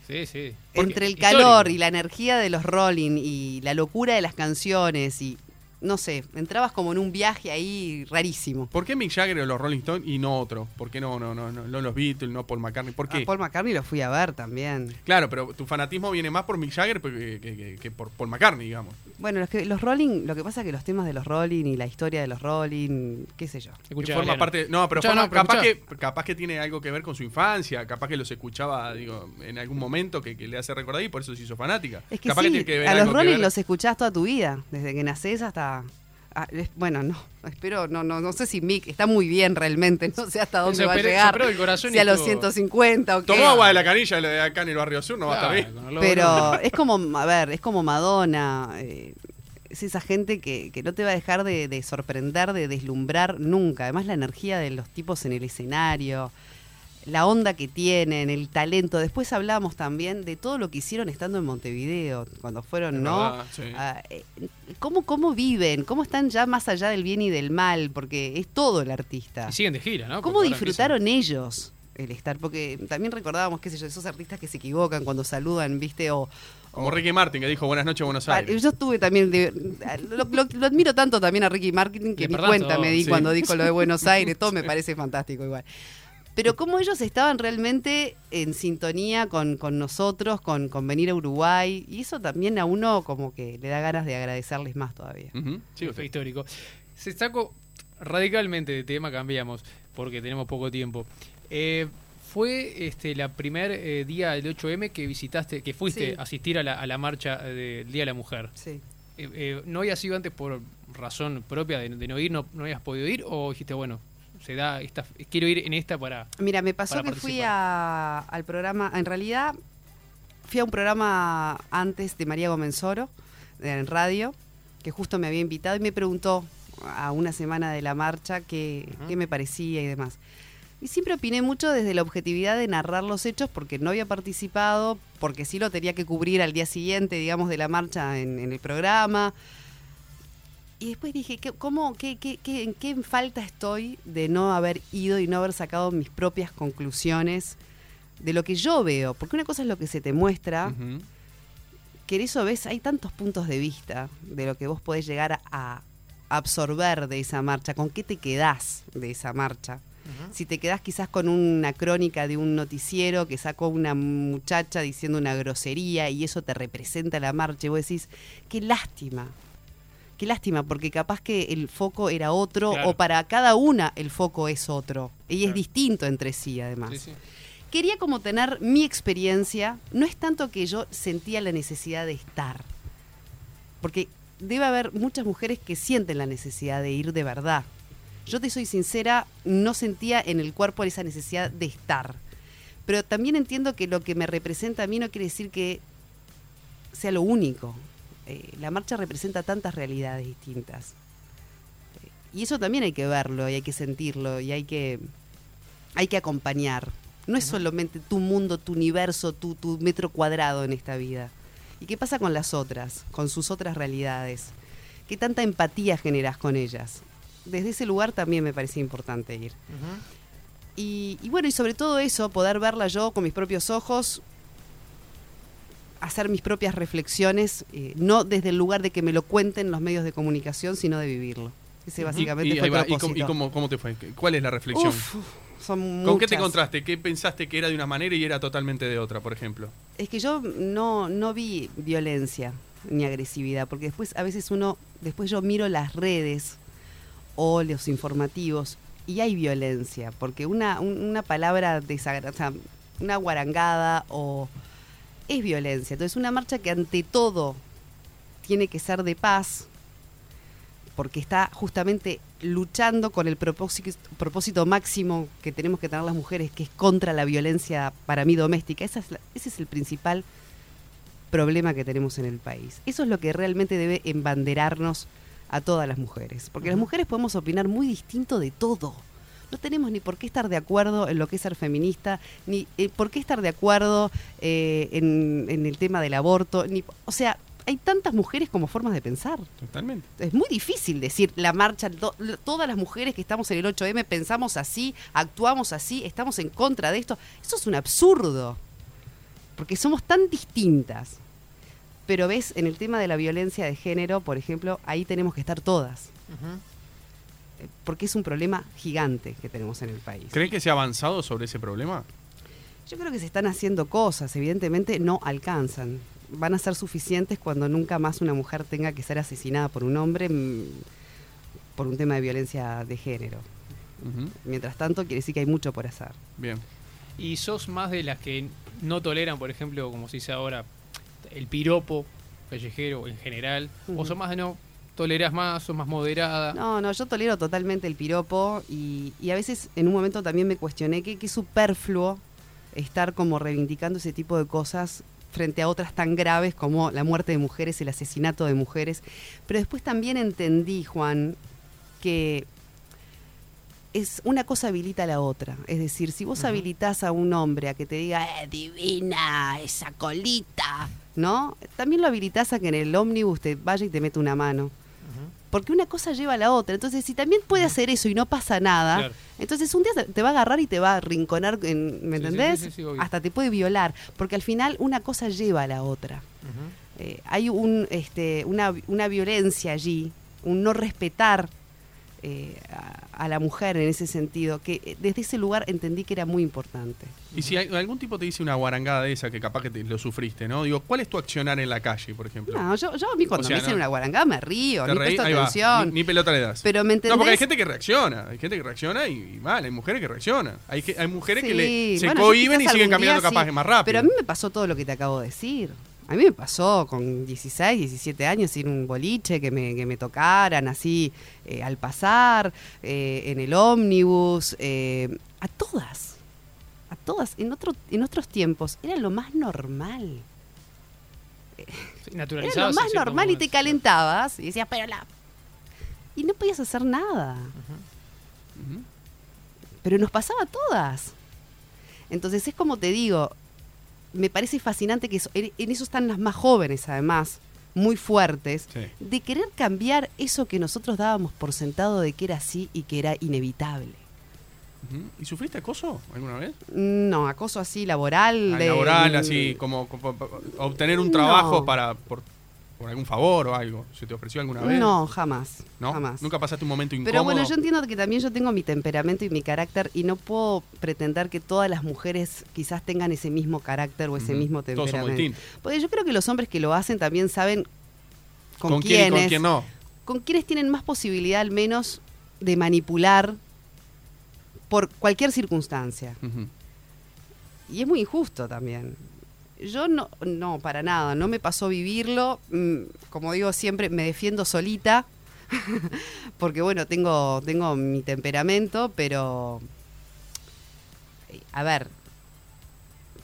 Sí, sí. Entre el Histórico. calor y la energía de los Rolling y la locura de las canciones y no sé, entrabas como en un viaje ahí rarísimo. ¿Por qué Mick Jagger o los Rolling Stones y no otro? ¿Por qué no, no, no, no, no los Beatles, no Paul McCartney? ¿Por A qué? Paul McCartney lo fui a ver también. Claro, pero tu fanatismo viene más por Mick Jagger que, que- que- que por Paul McCartney, digamos. Bueno, los, que, los Rolling, lo que pasa es que los temas de los Rolling y la historia de los Rolling, qué sé yo. Que Escuchá, forma parte. No, pero, Escuchá, forma- no, pero capaz, escuchá. que, capaz que tiene algo que ver con su infancia, capaz que los escuchaba, digo, en algún momento que, que le hace recordar y por eso se hizo fanática. Es que capaz sí, tiene que ver a los Rolling ver- los escuchás toda tu vida, desde que nacés hasta... bueno, no, espero, no, no, no sé si Mick está muy bien realmente, no sé hasta dónde Se va a llegar. el corazón si y a los estuvo- 150 o qué. Tomó agua de la canilla de acá en el barrio sur, no va a estar bien. Pero es como, a ver, es como Madonna. eh, Es esa gente que, que no te va a dejar de, de sorprender, de deslumbrar nunca. Además, la energía de los tipos en el escenario, la onda que tienen, el talento. Después hablamos también de todo lo que hicieron estando en Montevideo, cuando fueron, ¿no? sí. Ah, eh, ¿cómo, ¿Cómo viven? ¿Cómo están ya más allá del bien y del mal? Porque es todo el artista. Y siguen de gira, ¿no? ¿Cómo disfrutaron ellos el estar? Porque también recordábamos, qué sé yo, esos artistas que se equivocan cuando saludan, ¿viste? O, Como o- Ricky Martin, que dijo buenas noches, Buenos Pa- Aires. Yo estuve también, de- lo, lo- lo admiro tanto también a Ricky Martin que ni cuenta todo, me di sí. cuando dijo lo de Buenos Aires, todo me parece fantástico igual. Pero cómo ellos estaban realmente en sintonía con, con nosotros, con, con venir a Uruguay, y eso también a uno como que le da ganas de agradecerles más todavía. Sí, Sí, usted. fue histórico. Se sacó radicalmente de tema, cambiamos, porque tenemos poco tiempo. Eh, fue este la primer eh, día del 8M que visitaste, que fuiste Sí. a asistir a la, a la marcha eh, del Día de la Mujer. Sí. Eh, eh, ¿No habías ido antes por razón propia de, de no ir, no, no habías podido ir? ¿O dijiste, bueno, se da esta, quiero ir en esta para... Mira, me pasó que fui a- al programa, en realidad fui a un programa antes de María Gomenzoro, en radio, que justo me había invitado y me preguntó a una semana de la marcha qué, qué me parecía y demás. Y siempre opiné mucho desde la objetividad de narrar los hechos porque no había participado, porque sí lo tenía que cubrir al día siguiente, digamos, de la marcha en, en el programa. Y después dije, ¿qué, cómo, qué, qué, qué- ¿en qué falta estoy de no haber ido y no haber sacado mis propias conclusiones de lo que yo veo? Porque una cosa es lo que se te muestra, que en eso ves, hay tantos puntos de vista de lo que vos podés llegar a, a absorber de esa marcha, con qué te quedás de esa marcha. Si te quedás quizás con una crónica de un noticiero que sacó una muchacha diciendo una grosería y eso te representa la marcha y vos decís, qué lástima, qué lástima, porque capaz que el foco era otro Claro. o para cada una el foco es otro y es distinto entre sí además. Sí, sí. Quería como tener mi experiencia, no es tanto que yo sentía la necesidad de estar, porque debe haber muchas mujeres que sienten la necesidad de ir de verdad. Yo te soy sincera, no sentía en el cuerpo esa necesidad de estar. Pero también entiendo que lo que me representa a mí no quiere decir que sea lo único. Eh, la marcha representa tantas realidades distintas. Eh, y eso también hay que verlo y hay que sentirlo y hay que, hay que acompañar. No es solamente tu mundo, tu universo, tu, tu metro cuadrado en esta vida. ¿Y qué pasa con las otras, con sus otras realidades? ¿Qué tanta empatía generas con ellas? Desde ese lugar también me parecía importante ir. Y, y bueno, y sobre todo eso, poder verla yo con mis propios ojos, hacer mis propias reflexiones, eh, no desde el lugar de que me lo cuenten los medios de comunicación, sino de vivirlo. Ese básicamente y, fue ahí el va, ¿y cómo, propósito. y cómo- cómo te fue? ¿Cuál es la reflexión? Uf, son ¿Con qué te muchas. encontraste? ¿Qué pensaste que era de una manera y era totalmente de otra, por ejemplo? Es que yo no, no vi violencia ni agresividad, porque después a veces uno, después yo miro las redes o los informativos y hay violencia, porque una, un- una palabra desagradable, una guarangada o es violencia. Entonces una marcha que ante todo tiene que ser de paz, porque está justamente luchando con el propósito, propósito máximo que tenemos que tener las mujeres, que es contra la violencia para mí doméstica. Esa es la- ese es el principal problema que tenemos en el país. Eso es lo que realmente debe embanderarnos a todas las mujeres, porque las mujeres podemos opinar muy distinto de todo. No tenemos ni por qué estar de acuerdo en lo que es ser feminista, ni eh, por qué estar de acuerdo eh, en, en el tema del aborto, ni, o sea, hay tantas mujeres como formas de pensar. Totalmente. Es muy difícil decir la marcha, todas las mujeres que estamos en el 8M pensamos así, actuamos así, estamos en contra de esto. Eso es un absurdo, porque somos tan distintas. Pero ves, en el tema de la violencia de género, por ejemplo, ahí tenemos que estar todas, eh, porque es un problema gigante que tenemos en el país. ¿Creen que se ha avanzado sobre ese problema? Yo creo que se están haciendo cosas, evidentemente no alcanzan. Van a ser suficientes cuando nunca más una mujer tenga que ser asesinada por un hombre mm, por un tema de violencia de género. Mientras tanto, quiere decir que hay mucho por hacer. Bien. ¿Y sos más de las que no toleran, por ejemplo, como se dice ahora, el piropo callejero en general? ¿O sos más de no tolerás más, sos más moderada? No, no, yo tolero totalmente el piropo y, y a veces en un momento también me cuestioné que qué superfluo estar como reivindicando ese tipo de cosas frente a otras tan graves como la muerte de mujeres, el asesinato de mujeres. Pero después también entendí, Juan, que es una cosa habilita a la otra. Es decir, si vos habilitás a un hombre a que te diga, eh, divina, esa colita, ¿no? También lo habilitás a que en el ómnibus te vaya y te mete una mano. Porque una cosa lleva a la otra. Entonces, si también puede hacer eso y no pasa nada, Claro. entonces un día te- va a agarrar y te va a rinconar, en- ¿me Sí, entendés? sí, sí. Hasta te puede violar. Porque al final una cosa lleva a la otra. Eh, hay un, este, una, una violencia allí, un no respetar eh, a, a la mujer en ese sentido, que eh, desde ese lugar entendí que era muy importante. Y si hay- algún tipo te dice una guarangada de esa que capaz que te- lo sufriste, ¿no? Digo, ¿cuál es tu accionar en la calle, por ejemplo? No, yo, yo a mí cuando O sea, me dicen no. una guarangada me río, ¿Te ni reí? presto atención. Ni, ni pelota le das. Pero ¿me No, porque hay entendés? gente que reacciona, hay gente que reacciona y, y mal, hay mujeres que reaccionan. Hay, que, hay mujeres que le, se bueno, cohiben y siguen caminando capaz sí, más rápido. Pero a mí me pasó todo lo que te acabo de decir. A mí me pasó con 16, 17 años ir a un boliche, que me, que me tocaran así eh, al pasar, eh, en el ómnibus, eh, a todas, a todas. En, otro, en otros tiempos era lo más normal. Sí, Era naturalizado. lo más normal y te calentabas y decías, pero la... Y no podías hacer nada. Pero nos pasaba a todas. Entonces es como te digo, me parece fascinante que eso- en en eso están las más jóvenes además, muy fuertes, Sí. de querer cambiar eso que nosotros dábamos por sentado de que era así y que era inevitable. ¿Y sufriste acoso alguna vez? No, acoso así laboral. Ah, de- laboral, así, como, obtener un No. trabajo para por, por algún favor o algo. ¿Se te ofreció alguna vez? No, jamás. ¿No? Jamás. ¿Nunca pasaste un momento incómodo? Pero bueno, yo entiendo que también yo tengo mi temperamento y mi carácter y no puedo pretender que todas las mujeres quizás tengan ese mismo carácter o ese mismo Todos somos temperamento. distintos. Porque yo creo que los hombres que lo hacen también saben con, ¿Con quién y quiénes, con quién no? con quiénes tienen más posibilidad al menos de manipular por cualquier circunstancia. Y es muy injusto también. Yo no, no, para nada, no me pasó vivirlo. Mm, Como digo siempre, me defiendo solita. Porque bueno, tengo, tengo mi temperamento, pero. eh, A ver.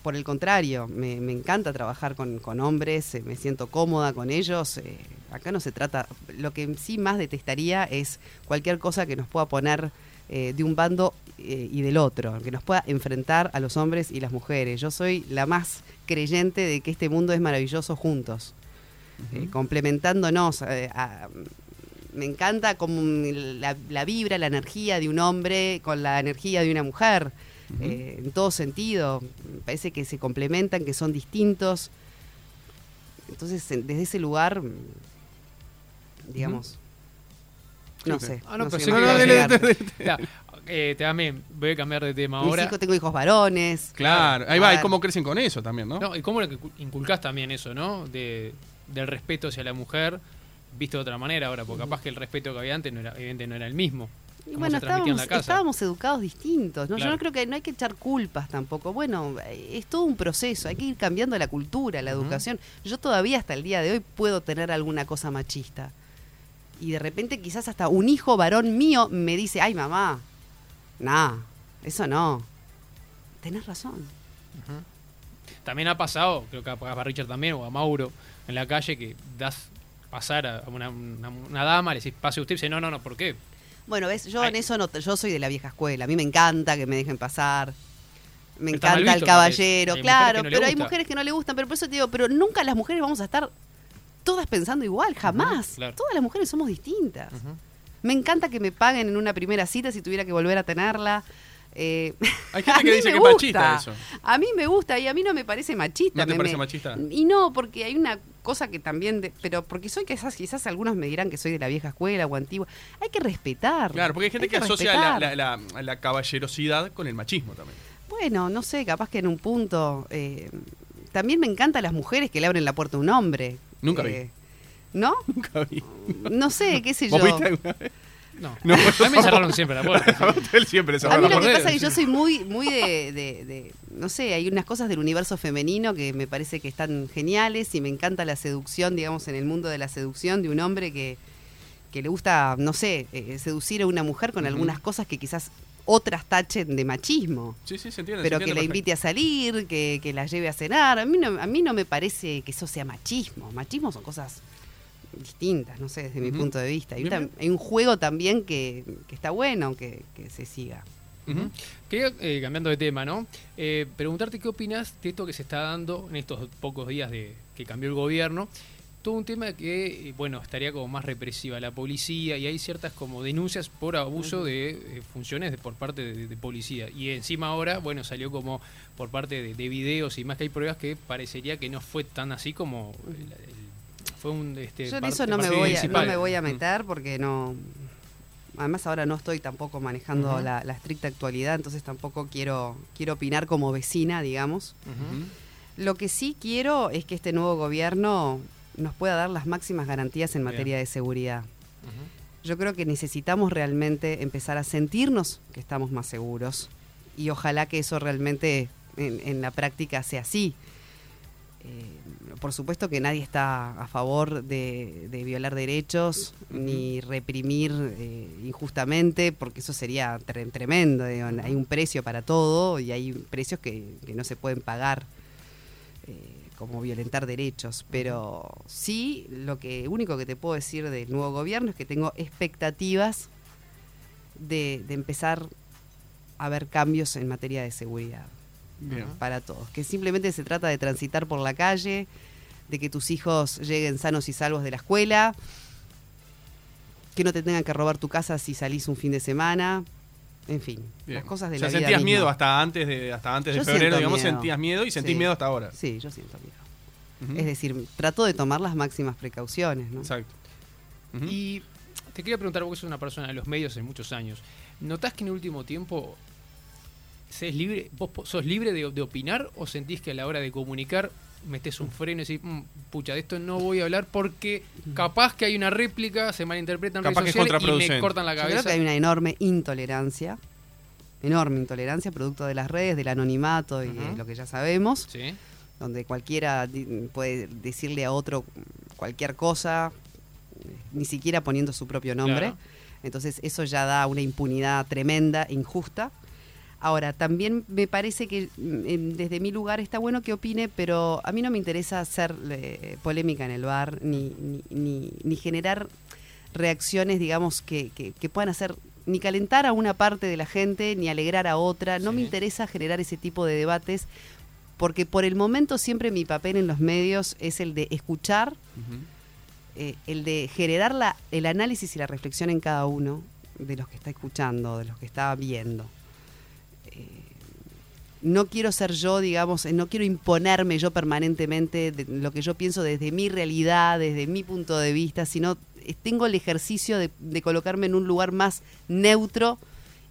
Por el contrario, me, encanta trabajar con, con hombres, eh, me siento cómoda con ellos. eh, acá no se trata. Lo que sí más detestaría es cualquier cosa que nos pueda poner eh, de un bando eh, y del otro, que nos pueda enfrentar a los hombres y las mujeres. Yo soy la más creyente de que este mundo es maravilloso juntos, eh, complementándonos. a- me encanta como la, la vibra, la energía de un hombre con la energía de una mujer, en todo sentido. Me parece que se complementan, que son distintos. Entonces, en- desde ese lugar, mm, digamos, no sé. Ah, no, no pero sé, no Ya, eh, también voy a cambiar de tema Mis ahora. hijos, tengo hijos varones. Claro, ahí va, y ver. cómo crecen con eso también, ¿no? No, y cómo lo que inculcás también eso, ¿no? De, del respeto hacia la mujer, visto de otra manera ahora, porque capaz que el respeto que había antes no era, evidentemente no era el mismo. Y bueno, estábamos, educados distintos. ¿no? Yo no creo que no hay que echar culpas tampoco. Bueno, eh, es todo un proceso. Hay que ir cambiando la cultura, la educación. Yo todavía hasta el día de hoy puedo tener alguna cosa machista. Y de repente quizás hasta un hijo varón mío me dice, ay mamá, nah, eso no. Tenés razón. También ha pasado, creo que a a Richard también, o a Mauro, en la calle, que das pasar a una, una- una dama, le decís, pase usted, y dice, no, no, no, ¿por qué? Bueno, ves, yo Ay. en eso no, yo soy de la vieja escuela. A mí me encanta que me dejen pasar. Me encanta el caballero, claro, no pero hay mujeres que no le gustan, pero por eso te digo, pero nunca las mujeres vamos a estar todas pensando igual, jamás. claro. Todas las mujeres somos distintas. Me encanta que me paguen en una primera cita si tuviera que volver a tenerla. Eh, Hay gente que dice que es machista gusta. eso. A mí me gusta y a mí no me parece machista. ¿No te me- parece me- machista? Y no, porque hay una cosa que también, de- pero porque soy quizás, quizás algunos me dirán que soy de la vieja escuela o antigua. Hay que respetar. Claro, porque hay gente que, asocia la- la- la caballerosidad con el machismo también. Bueno, no sé, capaz que en un punto. eh, también me encantan las mujeres que le abren la puerta a un hombre. Nunca Eh, ¿No? Nunca vi. No sé, qué sé ¿Vos yo. viste alguna vez? No, No. a mí me cerraron siempre la puerta. A usted siempre A mí lo que pasa es que yo soy muy, muy de, de- de- no sé, hay unas cosas del universo femenino que me parece que están geniales y me encanta la seducción, digamos, en el mundo de la seducción de un hombre que, que le gusta, no sé, eh, seducir a una mujer con algunas cosas que quizás otras tachen de machismo. Sí, sí, se entiende. Pero se que la invite a salir, que, que la lleve a cenar. A mí, no, a mí no me parece que eso sea machismo. Machismo son cosas distintas, no sé, desde mi punto de vista. Hay, un Bien, hay un juego también que, que está bueno que, que se siga. Ujú. Quería, eh, cambiando de tema, ¿no? Eh, preguntarte qué opinas de esto que se está dando en estos pocos días de que cambió el gobierno. Todo un tema que, eh, bueno, estaría como más represiva la policía y hay ciertas como denuncias por abuso de eh, funciones de- por parte de, de policía. Y encima ahora, bueno, salió como por parte de, de videos y más que hay pruebas que parecería que no fue tan así como el- el- fue un este, Yo en eso no me, voy a, no me voy a Mm. meter porque no... Además ahora no estoy tampoco manejando la, la estricta actualidad, entonces tampoco quiero, quiero opinar como vecina, digamos. Lo que sí quiero es que este nuevo gobierno nos pueda dar las máximas garantías en Bien. materia de seguridad. Yo creo que necesitamos realmente empezar a sentirnos que estamos más seguros y ojalá que eso realmente en, en la práctica sea así. Eh, por supuesto que nadie está a favor de, de violar derechos ni reprimir eh, injustamente, porque eso sería tre- tremendo. digo, Hay un precio para todo y hay precios que, que no se pueden pagar, como violentar derechos. Pero sí, lo que único que te puedo decir del nuevo gobierno es que tengo expectativas de, de empezar a ver cambios en materia de seguridad Bien. para todos. Que simplemente se trata de transitar por la calle, de que tus hijos lleguen sanos y salvos de la escuela, que no te tengan que robar tu casa si salís un fin de semana, en fin, Bien. las cosas de ya la vida sentías misma. miedo hasta antes de hasta antes de febrero, digamos, miedo. sentías miedo y sentís Sí. miedo hasta ahora. Sí, yo siento miedo. Es decir, trato de tomar las máximas precauciones, ¿no? Exacto. Y te quería preguntar, vos sos una persona de los medios en muchos años. ¿Notás que en el último tiempo se es libre, vos sos libre de, de opinar o sentís que a la hora de comunicar metes un freno y decís, "Mm, pucha, de esto no voy a hablar porque capaz que hay una réplica, se malinterpreta en Capaz que redes es sociales y me contraproducente. cortan la Yo creo cabeza? que hay una enorme intolerancia, enorme intolerancia, producto de las redes, del anonimato y de lo que ya sabemos. Sí. donde cualquiera puede decirle a otro cualquier cosa, ni siquiera poniendo su propio nombre. Claro. Entonces eso ya da una impunidad tremenda e injusta. Ahora, también me parece que mm, en- desde mi lugar está bueno que opine, pero a mí no me interesa hacer eh, polémica en el bar, ni, ni, ni- ni generar reacciones, digamos, que, que- que puedan hacer ni calentar a una parte de la gente, ni alegrar a otra. No me interesa generar ese tipo de debates, porque por el momento siempre mi papel en los medios es el de escuchar, eh, el de generar la, el análisis y la reflexión en cada uno de los que está escuchando, de los que está viendo. No quiero ser yo, digamos, eh, no quiero imponerme yo permanentemente de lo que yo pienso desde mi realidad, desde mi punto de vista, sino eh, tengo el ejercicio de, de colocarme en un lugar más neutro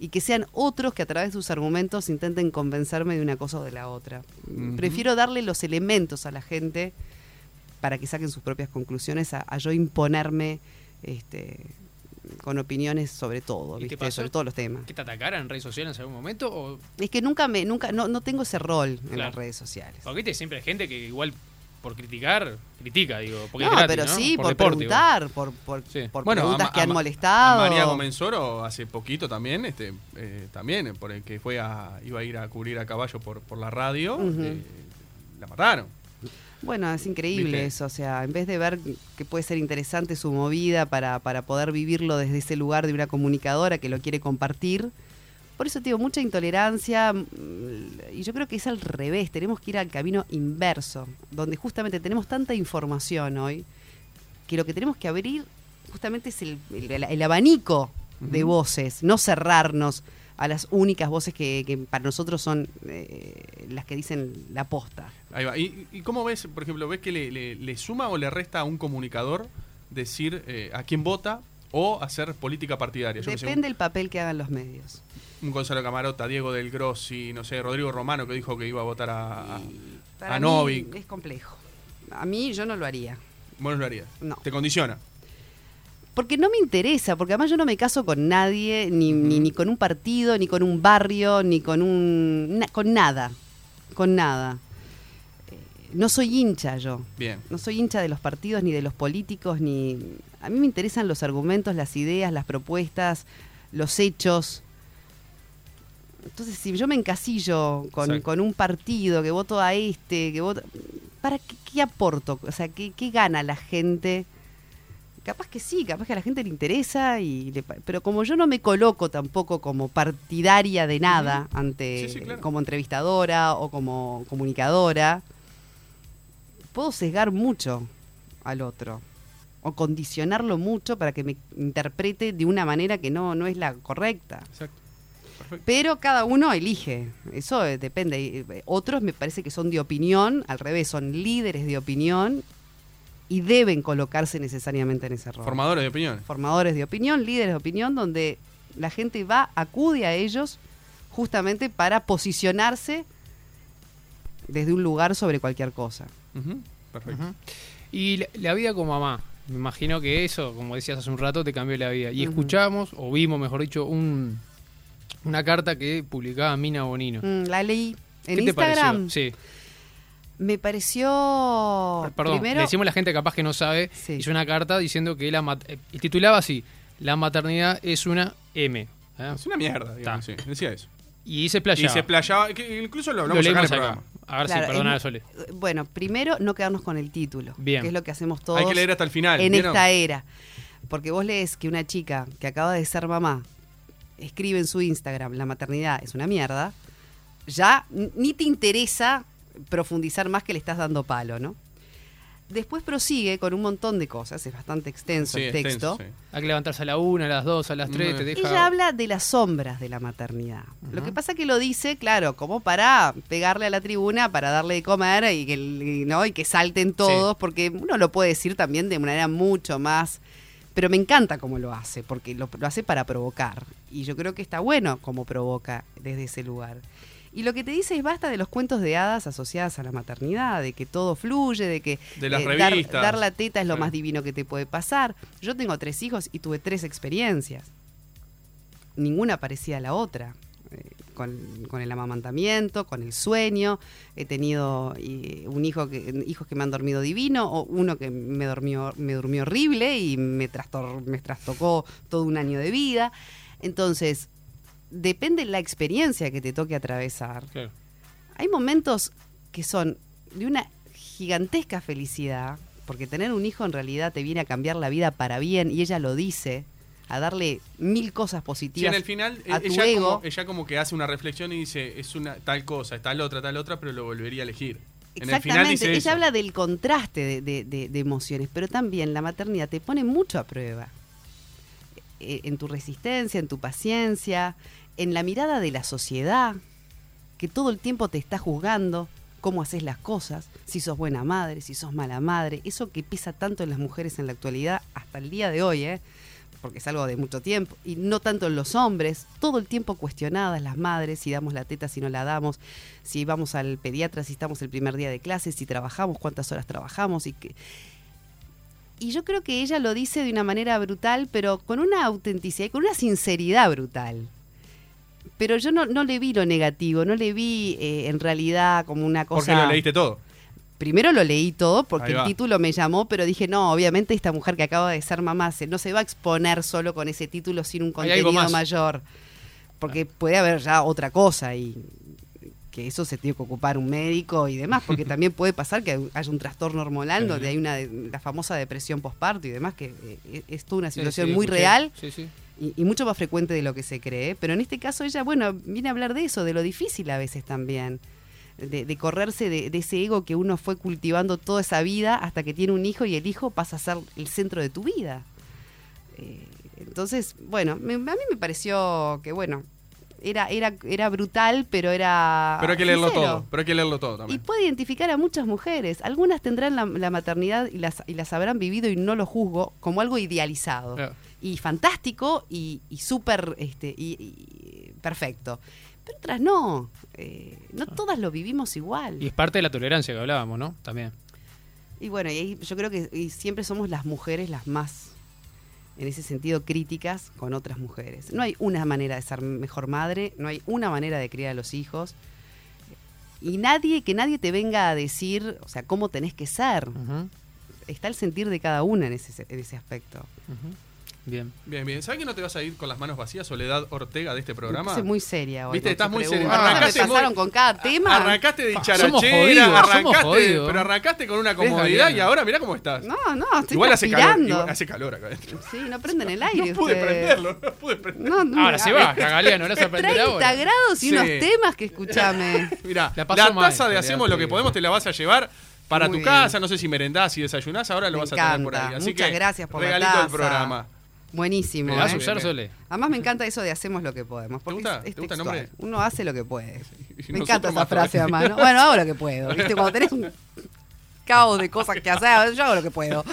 y que sean otros que a través de sus argumentos intenten convencerme de una cosa o de la otra. Prefiero darle los elementos a la gente para que saquen sus propias conclusiones a, a yo imponerme este, con opiniones sobre todo, ¿Y te ¿viste? pasó? sobre todos los temas. ¿Que te atacaran en redes sociales en algún momento? O, Es que nunca me, nunca, no, no tengo ese rol en Claro. las redes sociales. porque viste, siempre hay gente que igual por criticar, critica, digo. Porque no, es gratis, pero ¿no? sí, por, deporte, preguntar, por, por, Sí. por Bueno, preguntas a- que a- han a molestado. María Comensoro hace poquito también, este, eh, también, por el que fue a, iba a ir a cubrir a caballo por, por la radio, eh, la mataron. Bueno, es increíble ¿Viste? eso, o sea, en vez de ver que puede ser interesante su movida para, para poder vivirlo desde ese lugar de una comunicadora que lo quiere compartir, por eso digo, mucha intolerancia mm, y yo creo que es al revés, tenemos que ir al camino inverso, donde justamente tenemos tanta información hoy que lo que tenemos que abrir justamente es el, el- el abanico de voces, no cerrarnos a las únicas voces que, que para nosotros son eh, las que dicen la posta. Ahí va. ¿Y, y cómo ves, por ejemplo, ves que le, le- le suma o le resta a un comunicador decir eh, a quién vota o hacer política partidaria? Yo Depende del papel que hagan los medios. un, un Gonzalo Camarota, Diego del Grossi, no sé, Rodrigo Romano que dijo que iba a votar a... a- Para a mí Novik. es complejo. A mí yo no lo haría. Vos no lo harías. No. Te condiciona. Porque no me interesa, porque además yo no me caso con nadie, ni, ni, ni con un partido, ni con un barrio, ni con un... na- con nada. Con nada. Eh, no soy hincha yo. Bien. No soy hincha de los partidos, ni de los políticos, ni... A mí me interesan los argumentos, las ideas, las propuestas, los hechos. Entonces, si yo me encasillo con, con un partido que voto a este, que voto. ¿Para qué, qué aporto? O sea, ¿qué, qué gana la gente? Capaz que sí, capaz que a la gente le interesa, y le pero como yo no me coloco tampoco como partidaria de nada ante Sí, sí, claro. como entrevistadora o como comunicadora, puedo sesgar mucho al otro o condicionarlo mucho para que me interprete de una manera que no, no es la correcta. Exacto. Perfecto. Pero cada uno elige, eso eh, depende. Eh, Otros me parece que son de opinión, al revés, son líderes de opinión y deben colocarse necesariamente en ese rol. Formadores de opinión. Formadores de opinión, líderes de opinión, donde la gente va, acude a ellos justamente para posicionarse desde un lugar sobre cualquier cosa. Perfecto. Y la, la vida como mamá. Me imagino que eso, como decías hace un rato, te cambió la vida. Y escuchamos, o vimos, mejor dicho, un, una carta que publicaba Mina Bonino. Mm, la leí en ¿Qué te Instagram. pareció? Sí. Me pareció Perdón, primero le decimos a la gente capaz que no sabe. Sí. Hizo una carta diciendo que la eh, y titulaba así: La maternidad es una M. ¿eh? Es una mierda, digamos, sí. Decía eso. Y se Y playaba. se playaba, que incluso lo Lo hablamos acá en el programa. A ver Claro, si perdona, es- Sole. Bueno, primero no quedarnos con el título, Bien. que es lo que hacemos todos Hay que leer hasta el final. en ¿vieron? esta era. Porque vos lees que una chica que acaba de ser mamá escribe en su Instagram, la maternidad es una mierda, ya ni te interesa profundizar más que le estás dando palo, ¿no? Después prosigue con un montón de cosas, es bastante extenso Sí, el extenso, texto. sí. Hay que levantarse a la una, a las dos, a las tres, Mm. te deja. Ella habla de las sombras de la maternidad. Lo que pasa que lo dice, claro, como para pegarle a la tribuna, para darle de comer y que, y, ¿no? y que salten todos, porque uno lo puede decir también de manera mucho más... Pero me encanta cómo lo hace, porque lo, lo hace para provocar. Y yo creo que está bueno cómo provoca desde ese lugar. Y lo que te dice es basta de los cuentos de hadas asociadas a la maternidad, de que todo fluye, de que De las eh, dar- la teta es lo Sí. más divino que te puede pasar. Yo tengo tres hijos y tuve tres experiencias ninguna parecida a la otra. Eh, con, con el amamantamiento, con el sueño. He tenido eh, un hijo que, hijos que me han dormido divino, o uno que me durmió, me durmió horrible y me, trastor- me trastocó todo un año de vida. Entonces, depende la experiencia que te toque atravesar. Claro. Hay momentos que son de una gigantesca felicidad, porque tener un hijo en realidad te viene a cambiar la vida para bien, y ella lo dice, a darle mil cosas Sí, en positivas el final a tu ella, ego. como, ella como que hace una reflexión y dice, es una tal cosa, es tal otra, tal otra, pero lo volvería a elegir. En el final Exactamente, dice ella eso. habla del contraste de, de- de- de emociones, pero también la maternidad te pone mucho a prueba. Eh, En tu resistencia, en tu paciencia, en la mirada de la sociedad, que todo el tiempo te está juzgando cómo haces las cosas, si sos buena madre, si sos mala madre, eso que pesa tanto en las mujeres en la actualidad hasta el día de hoy, ¿eh? porque es algo de mucho tiempo, y no tanto en los hombres, todo el tiempo cuestionadas las madres, si damos la teta, si no la damos, si vamos al pediatra, si estamos el primer día de clase, si trabajamos, cuántas horas trabajamos, y que... Y yo creo que ella lo dice de una manera brutal, pero con una autenticidad y con una sinceridad brutal. Pero yo no, no le vi lo negativo, no le vi eh, en realidad como una cosa... Porque lo leíste todo. Primero lo leí todo porque el título me llamó, pero dije, no, obviamente esta mujer que acaba de ser mamá se- no se va a exponer solo con ese título sin un contenido mayor. Porque puede haber ya otra cosa y que eso se tiene que ocupar un médico y demás, porque también puede pasar que haya un trastorno hormonal donde hay una la famosa depresión postparto y demás, que eh, es toda una situación sí, muy escuché. real Sí, sí. Y, y mucho más frecuente de lo que se cree. Pero en este caso ella, bueno, viene a hablar de eso, de lo difícil a veces también. De, de correrse de, de ese ego que uno fue cultivando toda esa vida hasta que tiene un hijo y el hijo pasa a ser el centro de tu vida. Eh, entonces, bueno, me- a mí me pareció que, bueno, era, era, era brutal, pero era... Pero hay que leerlo sincero. todo. Pero hay que leerlo todo Y también. puede identificar a muchas mujeres. Algunas tendrán la, la maternidad y las, y las habrán vivido y no lo juzgo como algo idealizado Claro. Y fantástico y, y súper este, y, y perfecto. Pero otras no. Eh, no todas lo vivimos igual. Y es parte de la tolerancia que hablábamos, ¿no? También. Y bueno, y ahí yo creo que y siempre somos las mujeres las más, en ese sentido, críticas con otras mujeres. No hay una manera de ser mejor madre, no hay una manera de criar a los hijos. Y nadie, que nadie te venga a decir, o sea, cómo tenés que ser. Está el sentir de cada una en ese, en ese aspecto. ujú. Bien. Bien, bien. ¿Sabes que no te vas a ir con las manos vacías, Soledad Ortega, de este programa? Puse muy seria hoy. Viste, estás muy seria. Ahora Arrancaste me pasaron muy- con cada tema. Arrancaste de charachera, arrancaste, jodidos. pero arrancaste con una comodidad y ahora mirá cómo estás. No, no, estoy igual hace calor, igual hace calor acá adentro. Sí, no prenden el aire No pude ustedes. prenderlo, no pude prenderlo. No, no, Ahora se va, Galeano, lo vas a aprender 30 ahora. grados y Sí. unos temas que escuchame. Mirá, La la, taza de Hacemos lo que podemos te la vas a llevar para Muy tu bien. casa, no sé si merendás y desayunás, ahora lo Me vas a tener por ahí. Así Muchas que, gracias por la regalito del taza. programa. Buenísimo. ¿Me vas a ¿eh? usar. Sole? Además me encanta eso de hacemos lo que podemos. Porque gusta? es- es ¿Te gusta el nombre? Uno hace lo que puede. Me encanta esa frase todavía. además. ¿no? Bueno, hago lo que puedo. ¿viste? Cuando tenés un caos de cosas que hacer, yo hago lo que puedo.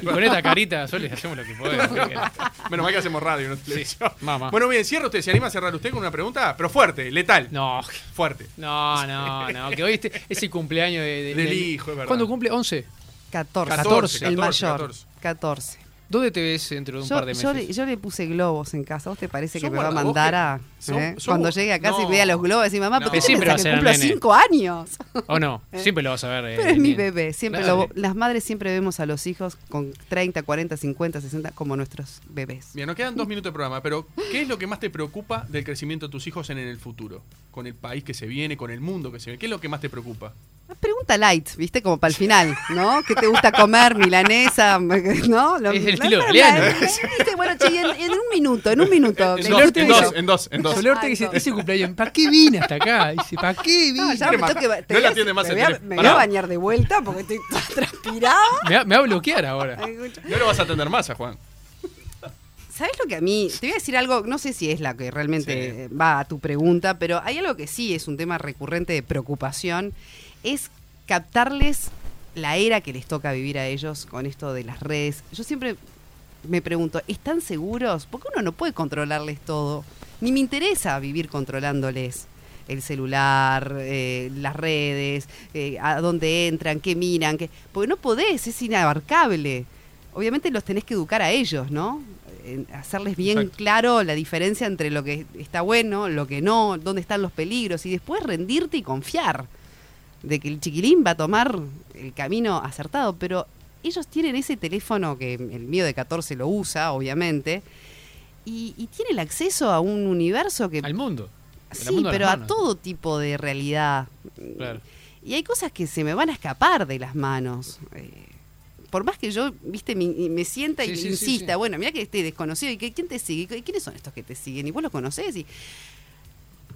Y con esta carita, Sole, hacemos lo que podemos. Menos mal que hacemos radio, no televisión. mamá. Bueno, bien, cierra usted. ¿Se anima a cerrar usted con una pregunta? Pero fuerte, letal. No, Fuerte. no, no, no. Que hoy este, es el cumpleaños de- de- Del hijo, es verdad. ¿Cuándo cumple? ¿11? 14. 14, el 14, mayor. 14. 14. ¿Dónde te ves dentro de un Yo, par de yo meses? le, yo le puse globos en casa. ¿Vos te parece que me va a mandar a.? Eh? Cuando llegue a casa y vea los globos y mamá, No. ¿por qué Pero te siempre pensás va a que cumplo. 5 años? ¿O no? Siempre lo vas a ver. eh, Pero es mi bebé. Siempre Claro. lo- las madres siempre vemos a los hijos con 30, 40, 50, 60 como nuestros bebés. Bien, nos quedan dos minutos de programa, pero ¿qué es lo que más te preocupa del crecimiento de tus hijos en el futuro? Con el país que se viene, con el mundo que se viene. ¿Qué es lo que más te preocupa? Pregunta light, ¿viste? Como para el final, ¿no? ¿Qué te gusta comer? Milanesa, ¿no? Lo- Es el estilo. Bueno, che, en, en un minuto, en un minuto. En dos, en dos, en dos, en dos. Sole Ortega dice, ese cumpleaños, ¿para qué vine hasta acá? Dice, ¿para qué No, vine? ya me Crema. tengo que, te No voy la a- atiende más voy a, me voy a bañar de vuelta porque estoy toda transpirada. Me va, me va a bloquear ahora. No lo vas a atender más a Juan. ¿Sabes lo que a mí? Te voy a decir algo, no sé si es la que realmente Sí. va a tu pregunta, pero hay algo que sí es un tema recurrente de preocupación, es captarles la era que les toca vivir a ellos con esto de las redes. Yo siempre me pregunto, ¿están seguros? Porque uno no puede controlarles todo, ni me interesa vivir controlándoles el celular, eh, las redes, eh, a dónde entran, qué miran, qué... porque no podés, es inabarcable. Obviamente los tenés que educar a ellos, ¿no? En hacerles bien Exacto. claro la diferencia entre lo que está bueno, lo que no, dónde están los peligros y después rendirte y confiar de que el chiquilín va a tomar el camino acertado, pero ellos tienen ese teléfono que el mío de 14 lo usa, obviamente, y, y tiene el acceso a un universo que... Al mundo. Sí, mundo pero a todo tipo de realidad. Claro. Y hay cosas que se me van a escapar de las manos. Eh, por más que yo, viste, me, me sienta y Sí, sí, sí, insista, sí. bueno, mira que esté desconocido y que quién te sigue, ¿Y quiénes son estos que te siguen y vos los conocés y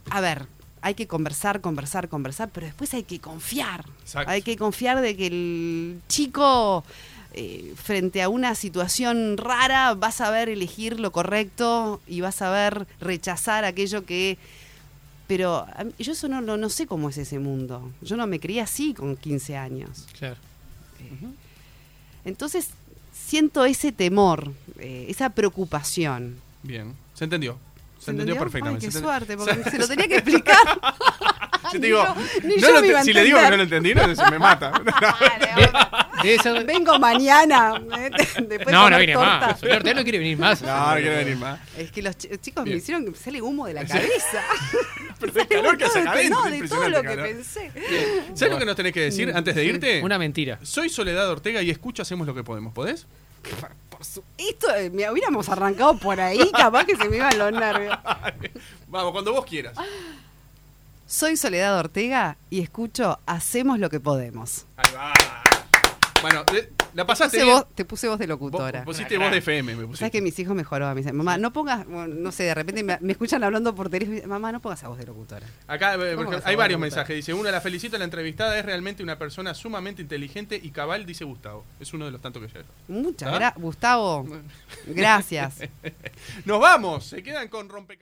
a ver, hay que conversar, conversar, conversar, pero después hay que confiar. Exacto. Hay que confiar de que el chico eh, frente a una situación rara va a saber elegir lo correcto y va a saber rechazar aquello que pero yo eso no, no, no sé cómo es ese mundo. Yo no me crié así con 15 años. Claro. Entonces siento ese temor, eh, esa preocupación. Bien, se entendió. Se, ¿Se entendió, entendió? perfectamente. Ay, qué suerte, porque se lo tenía que explicar. Yo te Ni digo, yo- ni no yo te- si le digo que no lo entendí, no, se me mata. Debe ser- Vengo mañana. ¿eh? Después No, no viene torta. más. Ortega no quiere venir más. No, no quiere venir más. Es que los ch- chicos Bien. me hicieron que me sale humo de la cabeza. Pero el calor que hace acá no, de todo lo que impresionante, pensé. ¿Sabes lo que nos tenés que decir antes de irte? Una mentira. Soy Soledad Ortega y escucho Hacemos lo que podemos. ¿Podés? Por su- Esto, eh, me hubiéramos arrancado por ahí, capaz que se me iban los nervios. Vamos, cuando vos quieras. Soy Soledad Ortega y escucho Hacemos lo que podemos. Ahí va. Bueno, de- la Te pasaste puse, bien. voz, te puse voz de locutora. Vos pusiste voz de FM, me pusiste. ¿Sabes que mis hijos mejoró? Me dicen, mamá, no pongas, no sé, de repente me, me escuchan hablando por teléfono mamá, no pongas a voz de locutora. Acá eh, por ¿Cómo ejemplo, vas a hay varios mensajes. Dice, uno la felicito, la entrevistada es realmente una persona sumamente inteligente y cabal, dice Gustavo. Es uno de los tantos que llega. Muchas ¿Ah? gracias, Gustavo. Gracias. Nos vamos, se quedan con rompecabezas.